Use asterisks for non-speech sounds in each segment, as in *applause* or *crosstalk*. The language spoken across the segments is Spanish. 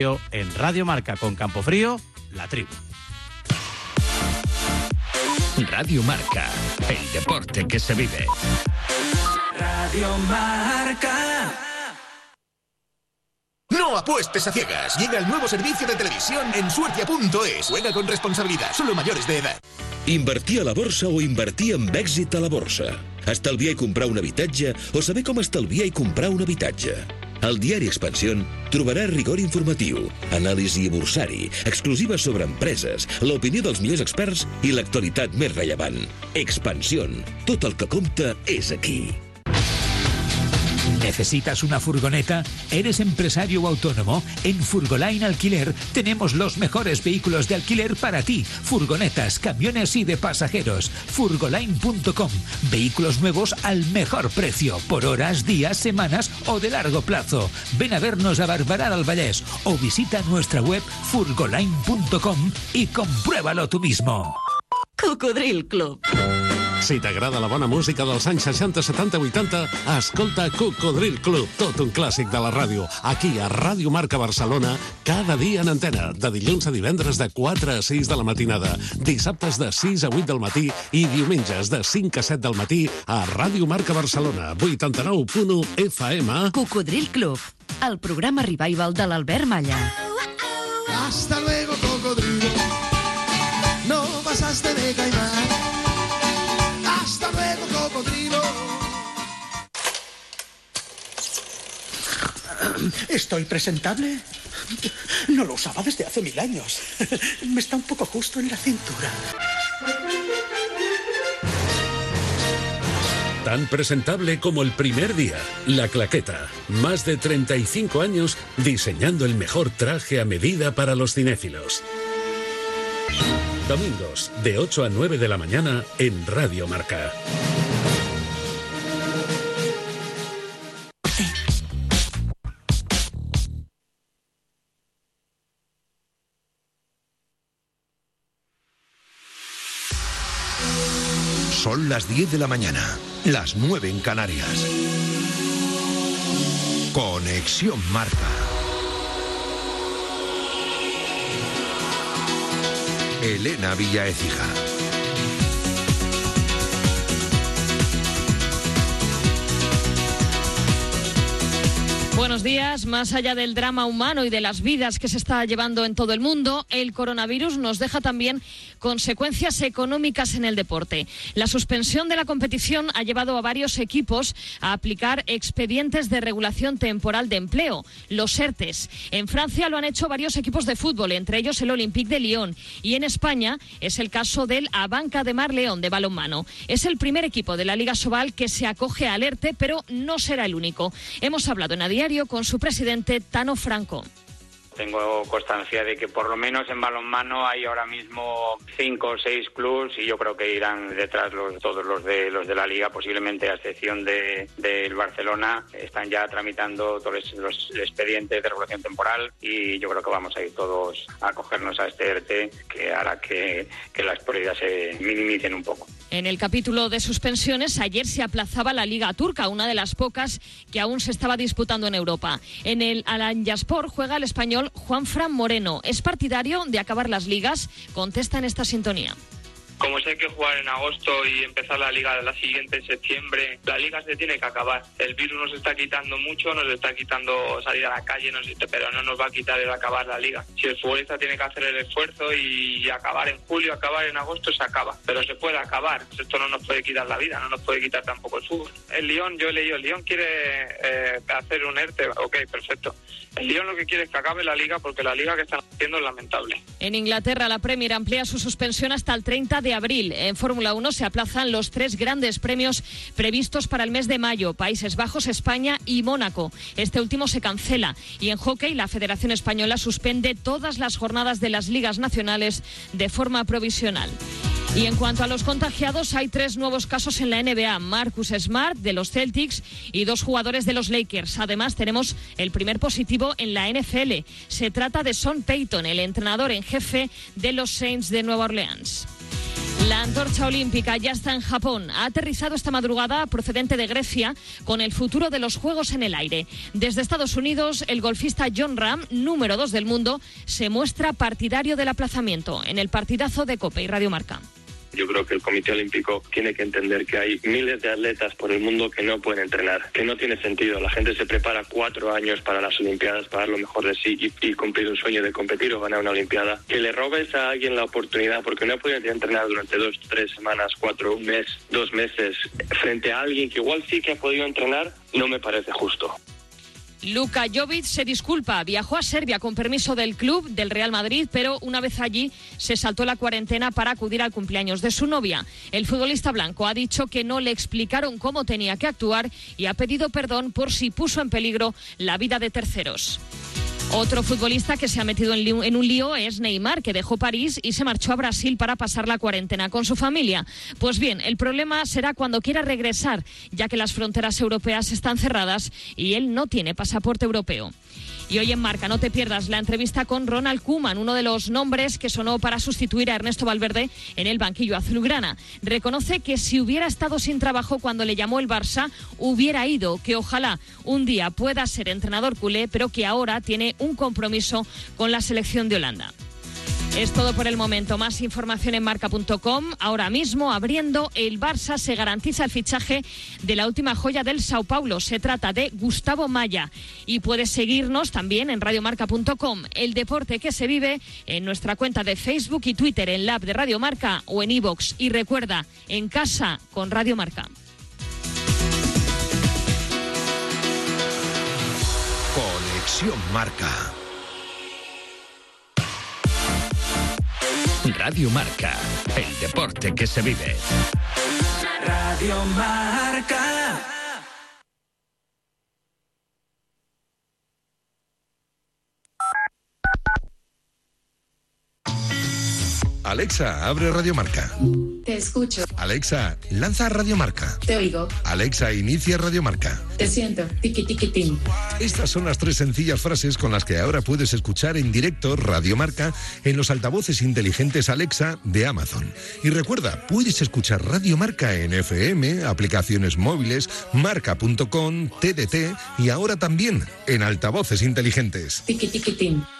En Radio Marca con Campofrío, la tribu. Radio Marca, el deporte que se vive. Radio Marca. No apuestes a ciegas. Llega el nuevo servicio de televisión en suertia.es. Juega con responsabilidad. Solo mayores de edad. Invertir a la borsa o invertir amb èxit a la borsa. Estalviar i comprar un habitatge o saber com estalviar i comprar un habitatge. Al diari Expansión trobarà rigor informatiu, anàlisi bursari, exclusives sobre empreses, l'opinió dels millors experts i l'actualitat més rellevant. Expansión. Tot el que compta és aquí. ¿Necesitas una furgoneta? ¿Eres empresario o autónomo? En Furgoline Alquiler tenemos los mejores vehículos de alquiler para ti. Furgonetas, camiones y de pasajeros. Furgoline.com. Vehículos nuevos al mejor precio, por horas, días, semanas o de largo plazo. Ven a vernos a del Vallès o visita nuestra web furgoline.com y compruébalo tú mismo. Cocodril Club. Si t'agrada la bona música dels anys 60, 70, 80, escolta Cocodril Club, tot un clàssic de la ràdio. Aquí, a Ràdio Marca Barcelona, cada dia en antena, de dilluns a divendres de 4 a 6 de la matinada, dissabtes de 6 a 8 del matí i diumenges de 5 a 7 del matí a Ràdio Marca Barcelona, 89.1 FM. Cocodril Club, el programa revival de l'Albert Malla. Hasta luego, ¿Estoy presentable? No lo usaba desde hace mil años. Me está un poco justo en la cintura. Tan presentable como el primer día, La Claqueta. Más de 35 años diseñando el mejor traje a medida para los cinéfilos. Domingos, de 8 a 9 de la mañana en Radio Marca. Las 10 de la mañana, las 9 en Canarias. Conexión Marca. Elena Villa Buenos días. Más allá del drama humano y de las vidas que se está llevando en todo el mundo, el coronavirus nos deja también consecuencias económicas en el deporte. La suspensión de la competición ha llevado a varios equipos a aplicar expedientes de regulación temporal de empleo, los ERTES. En Francia lo han hecho varios equipos de fútbol, entre ellos el Olympique de Lyon. Y en España es el caso del Abanca de Mar León de balonmano. Es el primer equipo de la Liga Sobal que se acoge al ERTE, pero no será el único. Hemos hablado en A Con su presidente Tano Franco. Tengo constancia de que por lo menos en balonmano hay ahora mismo cinco o seis clubs y yo creo que irán detrás los, todos los de los de la liga, posiblemente a excepción de del Barcelona, están ya tramitando todos los expedientes de regulación temporal y yo creo que vamos a ir todos a acogernos a este ERTE que hará que, que las pérdidas se minimicen un poco. En el capítulo de suspensiones, ayer se aplazaba la Liga Turca, una de las pocas que aún se estaba disputando en Europa. En el Alanyaspor juega el español Juan Fran Moreno. ¿Es partidario de acabar las ligas? Contesta en esta sintonía. Como sé que jugar en agosto y empezar la liga la siguiente en septiembre, la liga se tiene que acabar. El virus nos está quitando mucho, nos está quitando salir a la calle, nos, pero no nos va a quitar el acabar la liga. Si el futbolista tiene que hacer el esfuerzo y acabar en julio, acabar en agosto, se acaba. Pero se puede acabar. Esto no nos puede quitar la vida, no nos puede quitar tampoco el fútbol. El Lyon, yo he leído, el Lyon quiere eh, hacer un ERTE, ok, perfecto. El Lyon lo que quiere es que acabe la liga porque la liga que están haciendo es lamentable. En Inglaterra, la Premier amplía su suspensión hasta el 30 de abril. En Fórmula 1 se aplazan los tres grandes premios previstos para el mes de mayo, Países Bajos, España y Mónaco. Este último se cancela. Y en hockey, la Federación Española suspende todas las jornadas de las ligas nacionales de forma provisional. Y en cuanto a los contagiados, hay tres nuevos casos en la NBA. Marcus Smart de los Celtics y dos jugadores de los Lakers. Además, tenemos el primer positivo en la NFL. Se trata de Son Payton, el entrenador en jefe de los Saints de Nueva Orleans. La antorcha olímpica ya está en Japón. Ha aterrizado esta madrugada procedente de Grecia con el futuro de los Juegos en el aire. Desde Estados Unidos, el golfista John Ram, número dos del mundo, se muestra partidario del aplazamiento en el partidazo de Cope y Radio Marca. Yo creo que el Comité Olímpico tiene que entender que hay miles de atletas por el mundo que no pueden entrenar, que no tiene sentido. La gente se prepara cuatro años para las Olimpiadas, para dar lo mejor de sí y, cumplir un sueño de competir o ganar una Olimpiada. Que le robes a alguien la oportunidad porque no pueden entrenar durante dos, tres semanas, cuatro, un mes, dos meses, frente a alguien que igual sí que ha podido entrenar, no me parece justo. Luka Jovic se disculpa, viajó a Serbia con permiso del club del Real Madrid, pero una vez allí se saltó la cuarentena para acudir al cumpleaños de su novia. El futbolista blanco ha dicho que no le explicaron cómo tenía que actuar y ha pedido perdón por si puso en peligro la vida de terceros. Otro futbolista que se ha metido en, un lío es Neymar, que dejó París y se marchó a Brasil para pasar la cuarentena con su familia. Pues bien, el problema será cuando quiera regresar, ya que las fronteras europeas están cerradas y él no tiene pasaporte europeo. Y hoy en Marca, no te pierdas la entrevista con Ronald Koeman, uno de los nombres que sonó para sustituir a Ernesto Valverde en el banquillo azulgrana. Reconoce que si hubiera estado sin trabajo cuando le llamó el Barça, hubiera ido, que ojalá un día pueda ser entrenador culé, pero que ahora tiene un compromiso con la selección de Holanda. Es todo por el momento. Más información en marca.com. Ahora mismo, abriendo, el Barça se garantiza el fichaje de la última joya del Sao Paulo. Se trata de Gustavo Maya. Y puedes seguirnos también en radiomarca.com. El deporte que se vive en nuestra cuenta de Facebook y Twitter, en la app de Radio Marca o en iVoox. Y recuerda, en casa con Radio Marca. Conexión Marca. Radio Marca, el deporte que se vive. Radio Marca. Alexa, abre Radio Marca. Te escucho, Alexa, lanza Radio Marca. te oigo, Alexa, inicia Radio Marca. te siento, tiqui tiqui tim. Estas son las tres sencillas frases con las que ahora puedes escuchar en directo Radio Marca en los altavoces inteligentes Alexa de Amazon. Y recuerda, puedes escuchar Radio Marca en FM, aplicaciones móviles, marca.com, TDT y ahora también en altavoces inteligentes. Tiqui tiqui tim. Hola,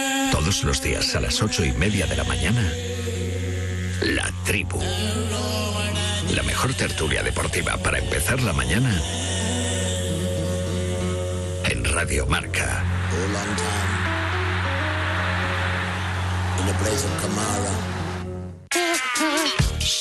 Los días a las ocho y media de la mañana, La Tribu. La mejor tertulia deportiva para empezar la mañana en Radio Marca.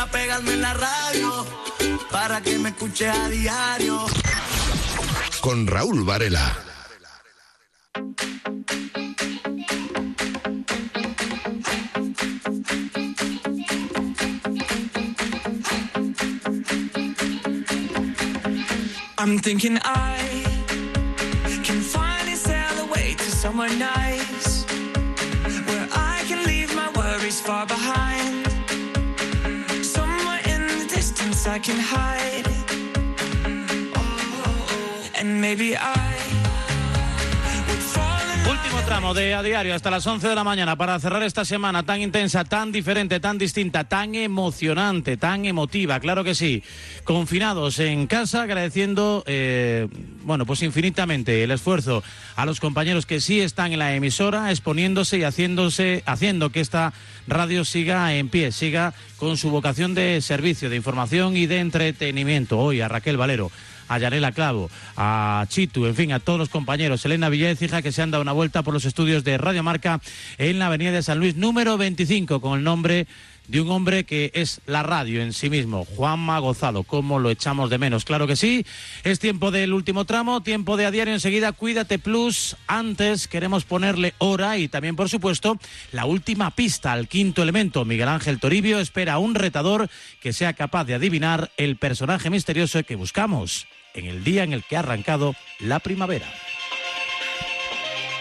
Quisiera pegarme en la radio para que me escuche a diario. Con Raúl Varela. I'm thinking I can finally sail away to somewhere nice where I can leave my worries far behind. I can hide. Oh, oh, oh. And maybe I tramo de a diario hasta las 11 de la mañana para cerrar esta semana tan intensa, tan diferente, tan distinta, tan emocionante, tan emotiva, claro que sí. Confinados en casa, agradeciendo, eh, bueno, pues infinitamente el esfuerzo a los compañeros que sí están en la emisora, exponiéndose y haciéndose, haciendo que esta radio siga en pie, siga con su vocación de servicio, de información y de entretenimiento. Hoy a Raquel Valero a Yanela Clavo, a Chitu, en fin, a todos los compañeros. Elena Villez, hija, que se han dado una vuelta por los estudios de Radio Marca en la Avenida de San Luis, número 25, con el nombre de un hombre que es la radio en sí mismo, Juanma Gozado. ¿Cómo lo echamos de menos? Claro que sí. Es tiempo del último tramo, tiempo de a diario enseguida. Cuídate Plus. Antes queremos ponerle hora y también, por supuesto, la última pista al quinto elemento. Miguel Ángel Toribio espera a un retador que sea capaz de adivinar el personaje misterioso que buscamos en el día en el que ha arrancado la primavera.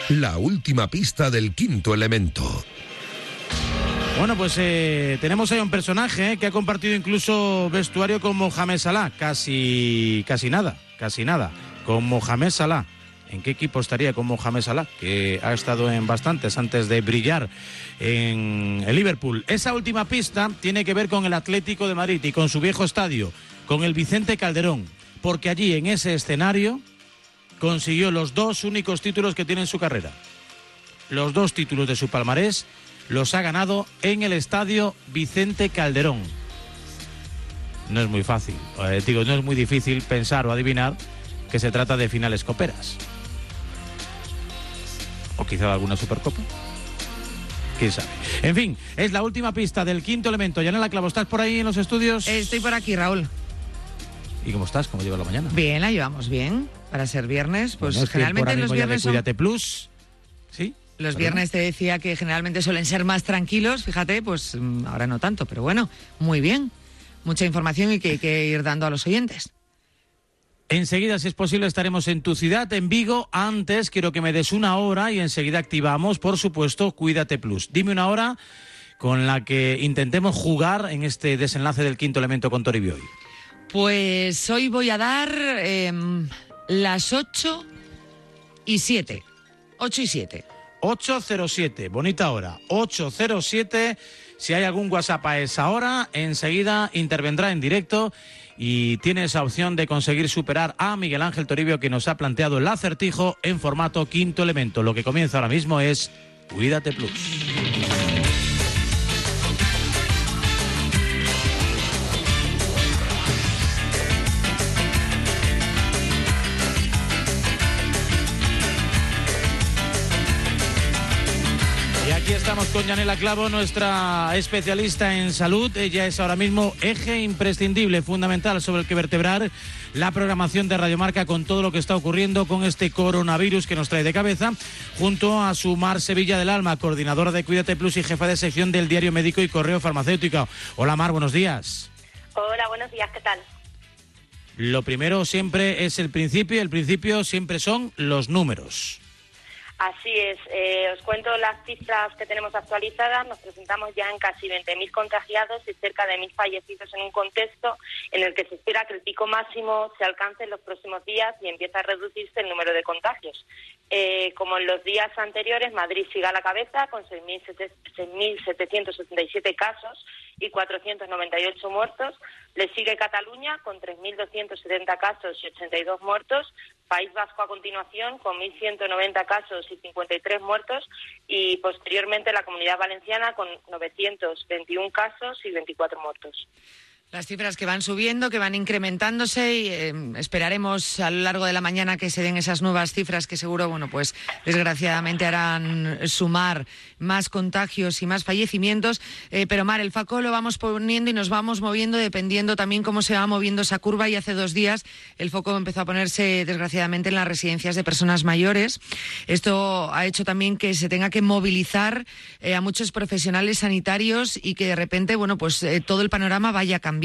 La última pista del quinto elemento. Bueno, pues eh, tenemos ahí un personaje eh, que ha compartido incluso vestuario con Mohamed Salah. Casi, casi nada, casi nada. Con Mohamed Salah. ¿En qué equipo estaría con Mohamed Salah? Que ha estado en bastantes antes de brillar en el Liverpool. Esa última pista tiene que ver con el Atlético de Madrid y con su viejo estadio, con el Vicente Calderón. Porque allí, en ese escenario, consiguió los dos únicos títulos que tiene en su carrera. Los dos títulos de su palmarés los ha ganado en el estadio Vicente Calderón. No es muy fácil, eh, digo, no es muy difícil pensar o adivinar que se trata de finales coperas. O quizá de alguna supercopa. ¿Quién sabe? En fin, es la última pista del quinto elemento. Yanela Clavo, ¿estás por ahí en los estudios? Estoy por aquí, Raúl. ¿Y cómo estás? ¿Cómo lleva la mañana? Bien, la llevamos bien. Para ser viernes, pues Bueno, generalmente los de viernes son- Cuídate Plus. ¿Sí? Los viernes te decía que generalmente suelen ser más tranquilos, fíjate, pues mm, ahora no tanto, pero bueno, muy bien. Mucha información y que hay que ir dando a los oyentes. Enseguida, si es posible, estaremos en tu ciudad, en Vigo. Antes, quiero que me des una hora y enseguida activamos, por supuesto, Cuídate Plus. Dime una hora con la que intentemos jugar en este desenlace del quinto elemento con Toribio hoy. Pues hoy voy a dar em, las 8 y 7. 8 y 7. 807, bonita hora. 807. Si hay algún WhatsApp a esa hora, enseguida intervendrá en directo y tiene esa opción de conseguir superar a Miguel Ángel Toribio que nos ha planteado el acertijo en formato quinto elemento. Lo que comienza ahora mismo es Cuídate Plus. Aquí estamos con Yanela Clavo, nuestra especialista en salud. Ella es ahora mismo eje imprescindible, fundamental sobre el que vertebrar la programación de Radiomarca con todo lo que está ocurriendo con este coronavirus que nos trae de cabeza, junto a su Mar Sevilla del Alma, coordinadora de Cuídate Plus y jefa de sección del Diario Médico y Correo Farmacéutico. Hola Mar, buenos días. Hola, buenos días, ¿qué tal? Lo primero siempre es el principio y el principio siempre son los números. Así es, eh, os cuento las cifras que tenemos actualizadas. Nos presentamos ya en casi 20.000 contagiados y cerca de 1.000 fallecidos en un contexto en el que se espera que el pico máximo se alcance en los próximos días y empiece a reducirse el número de contagios. Eh, como en los días anteriores, Madrid sigue a la cabeza con 6.700 6.777 casos y 498 muertos. Le sigue Cataluña con 3.270 casos y 82 muertos. País Vasco a continuación con 1.190 casos y 53 muertos. Y posteriormente la Comunidad Valenciana con 921 casos y 24 muertos. Las cifras que van subiendo, que van incrementándose y eh, esperaremos a lo largo de la mañana que se den esas nuevas cifras que seguro, bueno, pues desgraciadamente harán sumar más contagios y más fallecimientos. Eh, pero Mar, el FACO lo vamos poniendo y nos vamos moviendo dependiendo también cómo se va moviendo esa curva y hace dos días el foco empezó a ponerse desgraciadamente en las residencias de personas mayores. Esto ha hecho también que se tenga que movilizar eh, a muchos profesionales sanitarios y que de repente, bueno, pues todo el panorama vaya cambiando.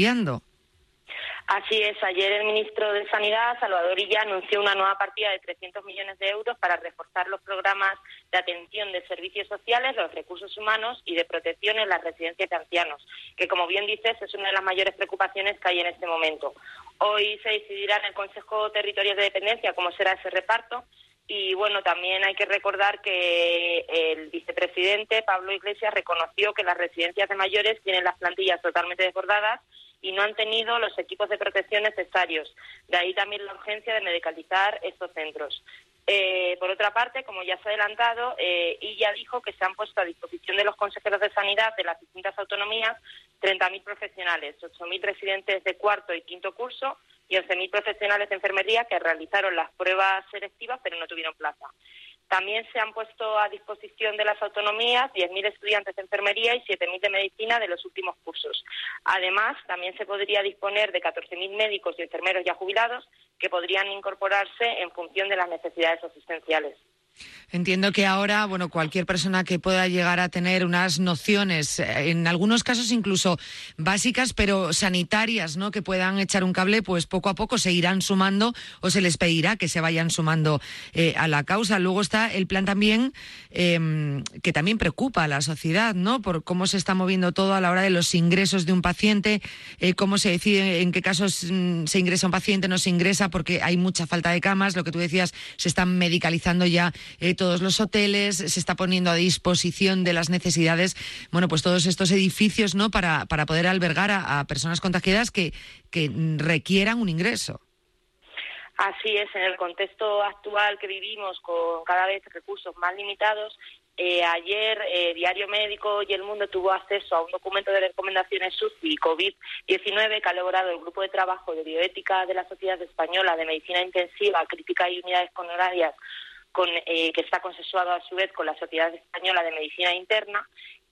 Así es, ayer el ministro de Sanidad, Salvador Illa, anunció una nueva partida de 300 millones de euros para reforzar los programas de atención de servicios sociales, los recursos humanos y de protección en las residencias de ancianos, que como bien dices es una de las mayores preocupaciones que hay en este momento. Hoy se decidirá en el Consejo Territorial de Dependencia cómo será ese reparto Y bueno, también hay que recordar que el vicepresidente Pablo Iglesias reconoció que las residencias de mayores tienen las plantillas totalmente desbordadas y no han tenido los equipos de protección necesarios. De ahí también la urgencia de medicalizar estos centros. Eh, por otra parte, como ya se ha adelantado, eh, ya dijo que se han puesto a disposición de los consejeros de sanidad de las distintas autonomías 30.000 profesionales, 8.000 residentes de cuarto y quinto curso y 11.000 profesionales de enfermería que realizaron las pruebas selectivas pero no tuvieron plaza. También se han puesto a disposición de las autonomías 10.000 estudiantes de enfermería y 7.000 de medicina de los últimos cursos. Además, también se podría disponer de 14.000 médicos y enfermeros ya jubilados que podrían incorporarse en función de las necesidades asistenciales. Entiendo que ahora, bueno, cualquier persona que pueda llegar a tener unas nociones, eh, en algunos casos incluso básicas, pero sanitarias, ¿no? Que puedan echar un cable, pues poco a poco se irán sumando o se les pedirá que se vayan sumando eh, a la causa. Luego está el plan también em, que también preocupa a la sociedad, ¿no? Por cómo se está moviendo todo a la hora de los ingresos de un paciente, eh, cómo se decide en qué casos mm, se ingresa un paciente, no se ingresa, porque hay mucha falta de camas. Lo que tú decías, se están medicalizando ya todos los hoteles, se está poniendo a disposición de las necesidades, bueno, pues todos estos edificios, ¿no? Para, para poder albergar a, personas contagiadas que, que requieran un ingreso. Así es, en el contexto actual que vivimos, con cada vez recursos más limitados, eh, ayer eh, Diario Médico y El Mundo tuvo acceso a un documento de recomendaciones SUSI COVID-19 que ha elaborado el Grupo de Trabajo de Bioética de la Sociedad Española de Medicina Intensiva, Crítica y Unidades Honorarias eh, que está consensuado a su vez con la Sociedad Española de Medicina Interna.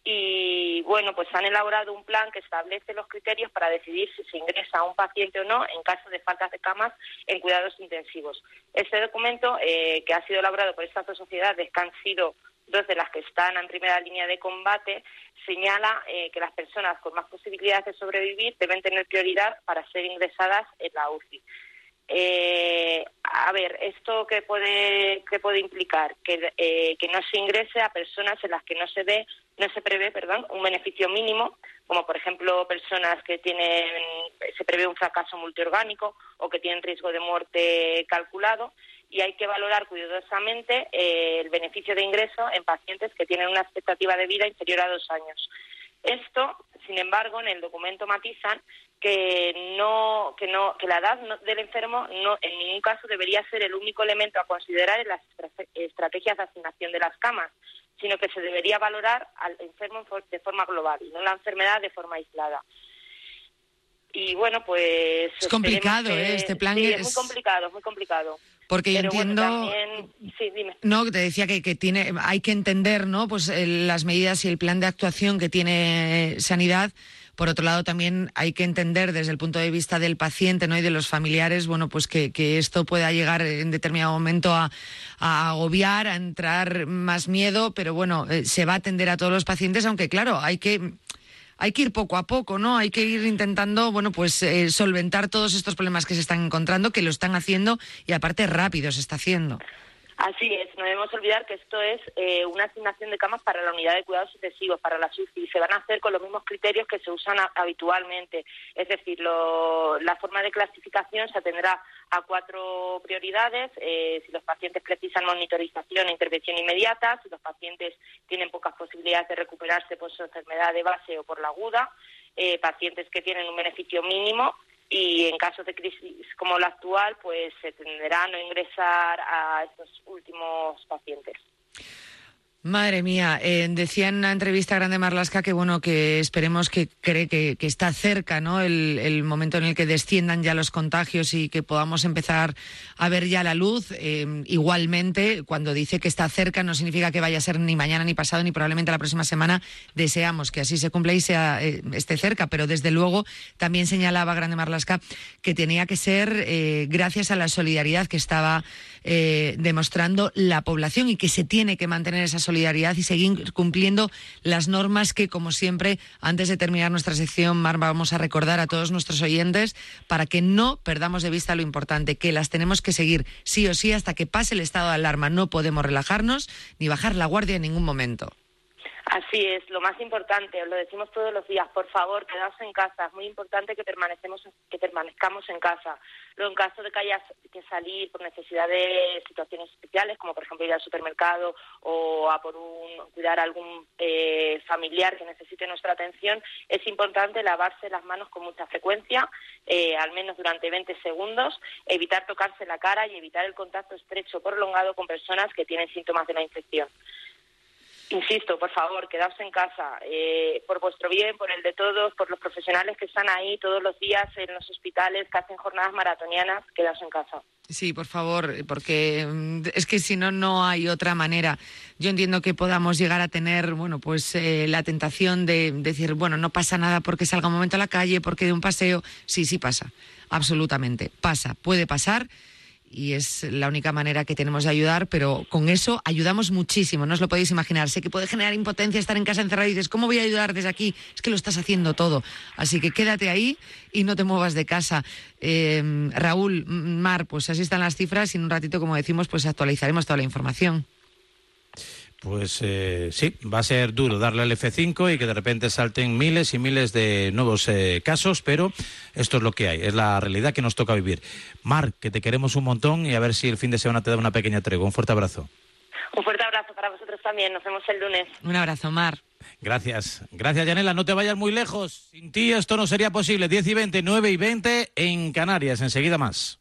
Y bueno, pues han elaborado un plan que establece los criterios para decidir si se ingresa a un paciente o no en caso de falta de camas en cuidados intensivos. Este documento, eh, que ha sido elaborado por estas dos sociedades, que han sido dos de las que están en primera línea de combate, señala eh, que las personas con más posibilidades de sobrevivir deben tener prioridad para ser ingresadas en la UCI. Eh, a ver, ¿esto qué puede, qué puede implicar? Que, eh, que no se ingrese a personas en las que no se ve, no se prevé, perdón, un beneficio mínimo, como por ejemplo personas que tienen, se prevé un fracaso multiorgánico o que tienen riesgo de muerte calculado, y hay que valorar cuidadosamente eh, el beneficio de ingreso en pacientes que tienen una expectativa de vida inferior a dos años. Esto, sin embargo, en el documento matizan que no que no que la edad del enfermo no en ningún caso debería ser el único elemento a considerar en las estrategias de asignación de las camas, sino que se debería valorar al enfermo de forma global y no la enfermedad de forma aislada. Y bueno, pues es complicado, ¿eh? Este plan es... muy complicado, muy complicado. Porque yo entiendo. Sí, dime. No, te decía que, que, tiene, hay que entender, ¿no? Pues las medidas y el plan de actuación que tiene Sanidad por otro lado, también hay que entender desde el punto de vista del paciente ¿no? y de los familiares, bueno, pues que, esto pueda llegar en determinado momento a, agobiar, a entrar más miedo, pero bueno, eh, se va a atender a todos los pacientes, aunque claro, hay que hay que ir poco a poco, ¿no? Hay que ir intentando, bueno, pues eh, solventar todos estos problemas que se están encontrando, que lo están haciendo y aparte rápido se está haciendo. Así es, no debemos olvidar que esto es eh, una asignación de camas para la unidad de cuidados intensivos, para la SUCI, y se van a hacer con los mismos criterios que se usan habitualmente. Es decir, la forma de clasificación se atendrá a cuatro prioridades, eh, si los pacientes precisan monitorización e intervención inmediata, si los pacientes tienen pocas posibilidades de recuperarse por su enfermedad de base o por la aguda, eh, pacientes que tienen un beneficio mínimo y en casos de crisis como la actual, pues se tenderá a no ingresar a estos últimos pacientes. Madre mía, eh, decía en una entrevista Grande Marlasca que bueno que esperemos que cree que, está cerca, ¿no? El, momento en el que desciendan ya los contagios y que podamos empezar a ver ya la luz. Eh, igualmente, cuando dice que está cerca, no significa que vaya a ser ni mañana ni pasado ni probablemente la próxima semana. Deseamos que así se cumpla y sea eh, esté cerca, pero desde luego también señalaba Grande Marlasca que tenía que ser gracias a la solidaridad que estaba demostrando la población y que se tiene que mantener esa solidaridad solidaridad y seguir cumpliendo las normas que, como siempre, antes de terminar nuestra sección, Mar, vamos a recordar a todos nuestros oyentes para que no perdamos de vista lo importante, que las tenemos que seguir sí o sí hasta que pase el estado de alarma. No podemos relajarnos ni bajar la guardia en ningún momento. Así es, lo más importante, os lo decimos todos los días, por favor, quedaos en casa. Es muy importante que, permanecemos, que permanezcamos en casa. Luego, en caso de que haya que salir por necesidad de situaciones especiales, como por ejemplo ir al supermercado o a por un, cuidar a algún eh, familiar que necesite nuestra atención, es importante lavarse las manos con mucha frecuencia, eh, al menos durante 20 segundos, evitar tocarse la cara y evitar el contacto estrecho prolongado con personas que tienen síntomas de la infección. Insisto, por favor, quedaos en casa, eh, por vuestro bien, por el de todos, por los profesionales que están ahí todos los días en los hospitales, que hacen jornadas maratonianas, quedaos en casa. Sí, por favor, porque mm, es que si no, no hay otra manera. Yo entiendo que podamos llegar a tener, bueno, pues eh, la tentación de decir, bueno, no pasa nada porque salga un momento a la calle, porque de un paseo. Sí, sí pasa, absolutamente. Pasa, puede pasar y es la única manera que tenemos de ayudar, pero con eso ayudamos muchísimo, no os lo podéis imaginar. Sé que puede generar impotencia estar en casa encerrado y dices, ¿cómo voy a ayudar desde aquí? Es que lo estás haciendo todo. Así que quédate ahí y no te muevas de casa. Eh, Raúl, Mar, pues así están las cifras y en un ratito, como decimos, pues actualizaremos toda la información. Pues eh, sí, va a ser duro darle al F5 y que de repente salten miles y miles de nuevos eh, casos, pero esto es lo que hay, es la realidad que nos toca vivir. Mar, que te queremos un montón y a ver si el fin de semana te da una pequeña tregua. Un fuerte abrazo. Un fuerte abrazo para vosotros también, nos vemos el lunes. Un abrazo, Mar. Gracias, gracias Yanela, no te vayas muy lejos. Sin ti esto no sería posible. 10 y 20, 9 y 20 en Canarias, enseguida más.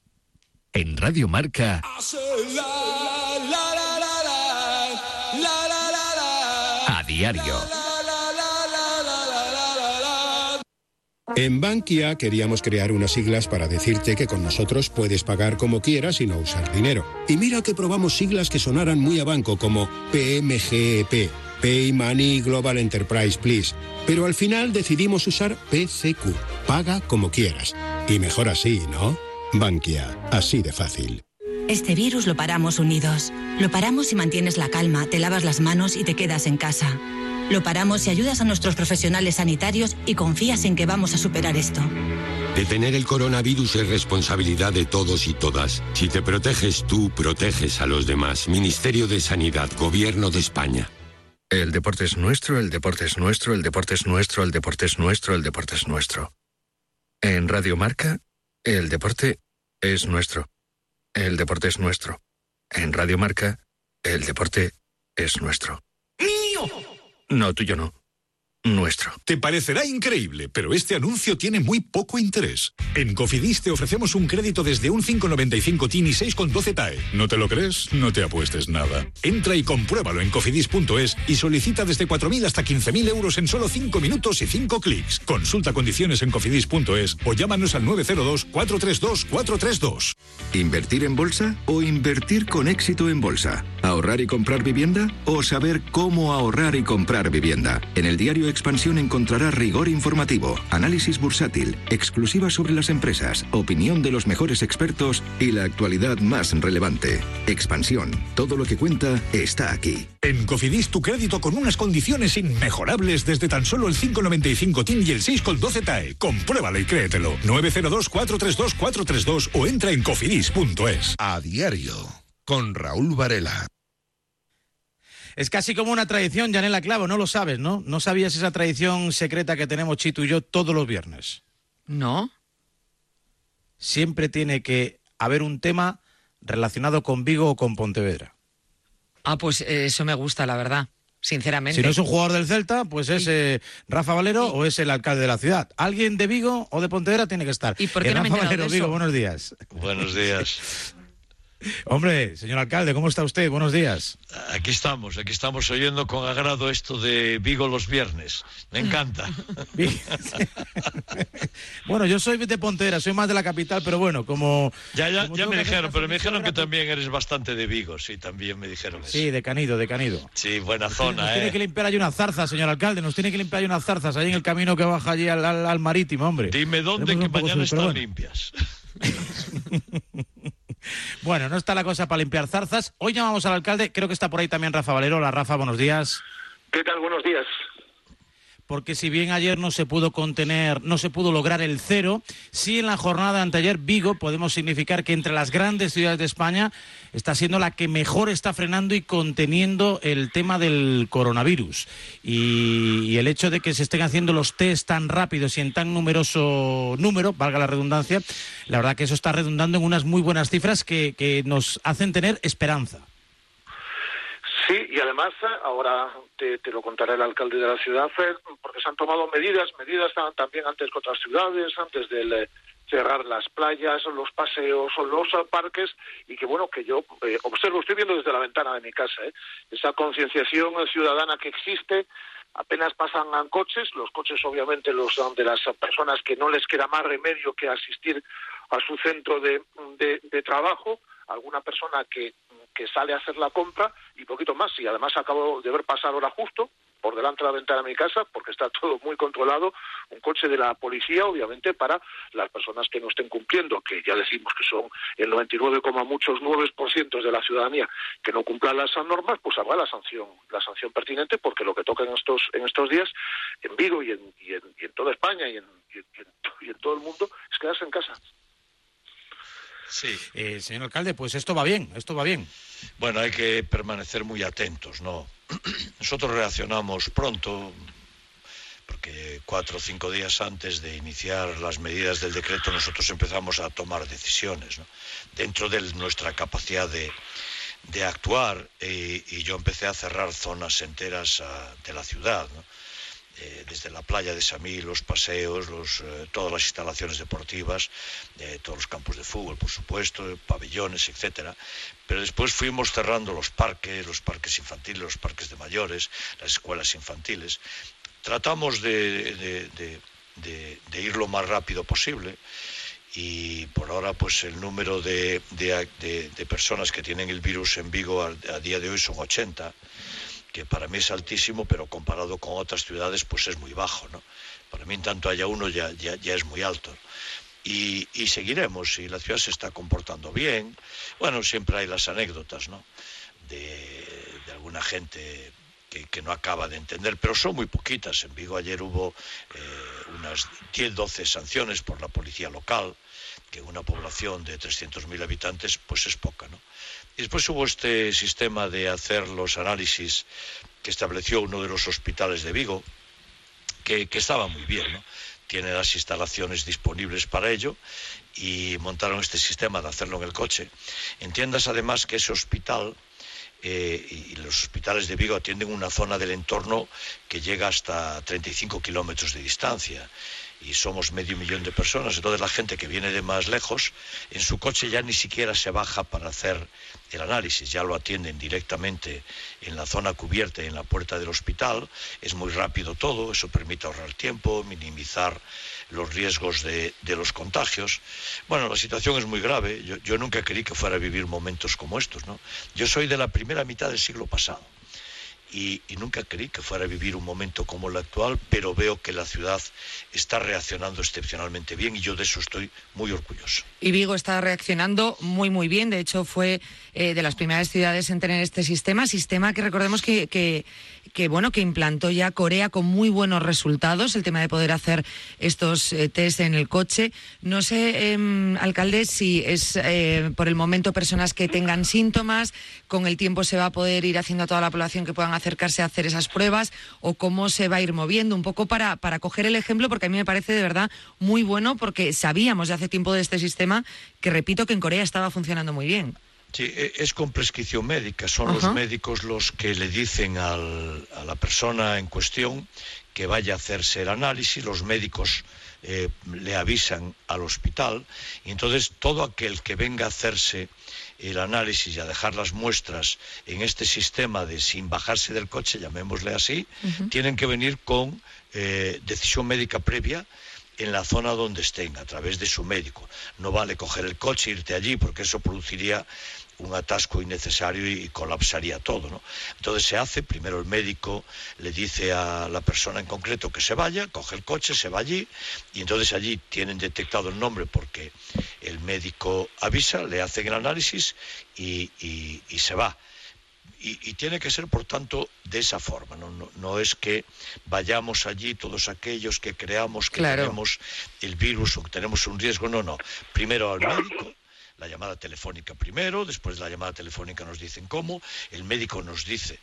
En Radio Marca. Diario. En Bankia queríamos crear unas siglas para decirte que con nosotros puedes pagar como quieras y no usar dinero. Y mira que probamos siglas que sonaran muy a banco como PMGEP, Pay Money Global Enterprise Please. Pero al final decidimos usar PCQ, paga como quieras. Y mejor así, ¿no? Bankia, así de fácil. Este virus lo paramos unidos. Lo paramos si mantienes la calma, te lavas las manos y te quedas en casa. Lo paramos si ayudas a nuestros profesionales sanitarios y confías en que vamos a superar esto. Detener el coronavirus es responsabilidad de todos y todas. Si te proteges tú, proteges a los demás. Ministerio de Sanidad, Gobierno de España. El deporte es nuestro, el deporte es nuestro, el deporte es nuestro, el deporte es nuestro, el deporte es nuestro. En Radio Marca, el deporte es nuestro. El deporte es nuestro. En Radio Marca, el deporte es nuestro. ¡Mío! No, tuyo no. Nuestro. Te parecerá increíble, pero este anuncio tiene muy poco interés. En Cofidis te ofrecemos un crédito desde un 5,95 TIN y 6,12 TAE. ¿No te lo crees? No te apuestes nada. Entra y compruébalo en cofidis.es y solicita desde 4.000 hasta 15.000 euros en solo 5 minutos y 5 clics. Consulta condiciones en cofidis.es o llámanos al 902-432-432. ¿Invertir en bolsa o invertir con éxito en bolsa? ¿Ahorrar y comprar vivienda o saber cómo ahorrar y comprar vivienda? En el diario Expansión encontrará rigor informativo, análisis bursátil, exclusiva sobre las empresas, opinión de los mejores expertos y la actualidad más relevante. Expansión, todo lo que cuenta está aquí. En Cofidis tu crédito con unas condiciones inmejorables desde tan solo el 5,95 TIN y el 6,12 TAE. Compruébalo y créetelo. 902-432-432 o entra en cofidis.es. A diario, con Raúl Varela. Es casi como una tradición, Janela Clavo, no lo sabes, ¿no? No sabías esa tradición secreta que tenemos Chito y yo todos los viernes. No. Siempre tiene que haber un tema relacionado con Vigo o con Pontevedra. Ah, pues eh, eso me gusta, la verdad. Sinceramente. Si no es un jugador del Celta, pues es eh, Rafa Valero o es el alcalde de la ciudad. Alguien de Vigo o de Pontevedra tiene que estar. ¿Y por qué Eh, no me he Rafa enterado Valero, de Vigo, eso? buenos días. Buenos días. *laughs* Hombre, señor alcalde, ¿cómo está usted? Buenos días. Aquí estamos, aquí estamos oyendo con agrado esto de Vigo los viernes. Me encanta. *laughs* *laughs* Bueno, yo soy de Pontevedra, soy más de la capital, pero bueno, como... Ya, ya, como ya tengo me que dijeron, pero me dijeron que capital- también eres bastante de Vigo, sí, también me dijeron eso. Sí, de Canido, de Canido. Sí, buena Nos zona, tiene que ¿eh? limpiar ahí unas zarzas, señor alcalde, nos tiene que limpiar ahí unas zarzas ahí en el camino que baja allí al, al- al marítimo, hombre. Dime dónde Tenemos que mañana están bueno. limpias. *laughs* Bueno, no está la cosa para limpiar zarzas. Hoy llamamos al alcalde, creo que está por ahí también Rafa Valero. Hola Rafa, buenos días. ¿Qué tal? Buenos días. Porque si bien ayer no se pudo contener, no se pudo lograr el cero, sí en la jornada anteayer Vigo podemos significar que entre las grandes ciudades de España está siendo la que mejor está frenando y conteniendo el tema del coronavirus. Y, el hecho de que se estén haciendo los test tan rápidos y en tan numeroso número, valga la redundancia, la verdad que eso está redundando en unas muy buenas cifras que nos hacen tener esperanza. Sí, y además eh, ahora te, lo contará el alcalde de la ciudad, porque se han tomado medidas, medidas ta- también antes que otras ciudades, antes del eh, cerrar las playas, los paseos, los parques, y que bueno, que yo eh, observo, estoy viendo desde la ventana de mi casa, eh, esa concienciación ciudadana que existe, apenas pasan coches, los coches obviamente los de las personas que no les queda más remedio que asistir a su centro de- de trabajo, alguna persona que, que sale a hacer la compra y poquito más. Y además acabo de ver pasar ahora justo por delante de la ventana de mi casa, porque está *laughs* todo muy controlado, un coche de la policía, obviamente, para las personas que no estén cumpliendo, que ya decimos que son el 99, muchos 9% de la ciudadanía que no cumplan las normas, pues habrá la sanción, la sanción pertinente, porque lo que toca en estos, en estos días, en Vigo y en, y en, y en toda España y en- y en todo el mundo, es quedarse en casa. Sí. Eh, señor alcalde, pues esto va bien, esto va bien. Bueno, hay que permanecer muy atentos, ¿no? *clears throat* Nosotros reaccionamos pronto, porque cuatro o cinco días antes de iniciar las medidas del decreto nosotros empezamos a tomar decisiones, ¿no? Dentro de nuestra capacidad de, de actuar, eh, y yo empecé a cerrar zonas enteras ah, de la ciudad, ¿no? Eh, desde la playa de Samí, los paseos, los, eh, todas las instalaciones deportivas, eh, todos los campos de fútbol, por supuesto, pabellones, etcétera. Pero después fuimos cerrando los parques, los parques infantiles, los parques de mayores, las escuelas infantiles. Tratamos de, ir lo más rápido posible y por ahora pues el número de, de- personas que tienen el virus en Vigo a día de hoy son 80 que para mí es altísimo, pero comparado con otras ciudades, pues es muy bajo, ¿no? Para mí, en tanto haya uno, ya, ya, ya es muy alto. Y, y seguiremos, y la ciudad se está comportando bien. Bueno, siempre hay las anécdotas, ¿no? De, de alguna gente que, que no acaba de entender, pero son muy poquitas. En Vigo ayer hubo eh, unas 10, 12 sanciones por la policía local, que una población de 300.000 habitantes, pues es poca, ¿no? Y después hubo este sistema de hacer los análisis que estableció uno de los hospitales de Vigo, que, estaba muy bien, ¿no? Tiene las instalaciones disponibles para ello y montaron este sistema de hacerlo en el coche. Entiendas además que ese hospital eh, y los hospitales de Vigo atienden una zona del entorno que llega hasta 35 kilómetros de distancia y somos medio millón de personas. Entonces la gente que viene de más lejos, en su coche ya ni siquiera se baja para hacer el análisis, ya lo atienden directamente en la zona cubierta y en la puerta del hospital. Es muy rápido todo, eso permite ahorrar tiempo, minimizar los riesgos de, los contagios. Bueno, la situación es muy grave. Yo, yo nunca creí que fuera a vivir momentos como estos. ¿no? Yo soy de la primera mitad del siglo pasado y, nunca creí que fuera a vivir un momento como el actual, pero veo que la ciudad está reaccionando excepcionalmente bien y yo de eso estoy muy orgulloso. Y Vigo está reaccionando muy, muy bien. De hecho, fue eh, de las primeras ciudades en tener este sistema. Sistema que recordemos que, que, bueno, que implantó ya Corea con muy buenos resultados. El tema de poder hacer estos eh, test en el coche. No sé, eh, alcalde, si es eh, por el momento personas que tengan síntomas. Con el tiempo se va a poder ir haciendo a toda la población que puedan acercarse a hacer esas pruebas o cómo se va a ir moviendo. Un poco para, para coger el ejemplo, porque a mí me parece de verdad muy bueno, porque sabíamos de hace tiempo de este sistema que repito que en Corea estaba funcionando muy bien. Sí, e- es con prescripción médica. Son Ajá. los médicos los que le dicen al- a la persona en cuestión que vaya a hacerse el análisis. Los médicos eh, le avisan al hospital. Y entonces todo aquel que venga a hacerse el análisis y a dejar las muestras en este sistema de sin bajarse del coche, llamémosle así, tienen que venir con eh, decisión médica previa en la zona donde estén, a través de su médico. No vale coger el coche e irte allí, porque eso produciría un atasco innecesario y colapsaría todo. ¿no? Entonces se hace, primero el médico le dice a la persona en concreto que se vaya, coge el coche, se va allí, y entonces allí tienen detectado el nombre porque el médico avisa, le hacen el análisis y, y- y se va Y, y tiene que ser, por tanto, de esa forma. No, no, no es que vayamos allí todos aquellos que creamos que Claro. tenemos el virus o que tenemos un riesgo. No, no. Primero al médico, la llamada telefónica primero, después de la llamada telefónica nos dicen cómo, el médico nos dice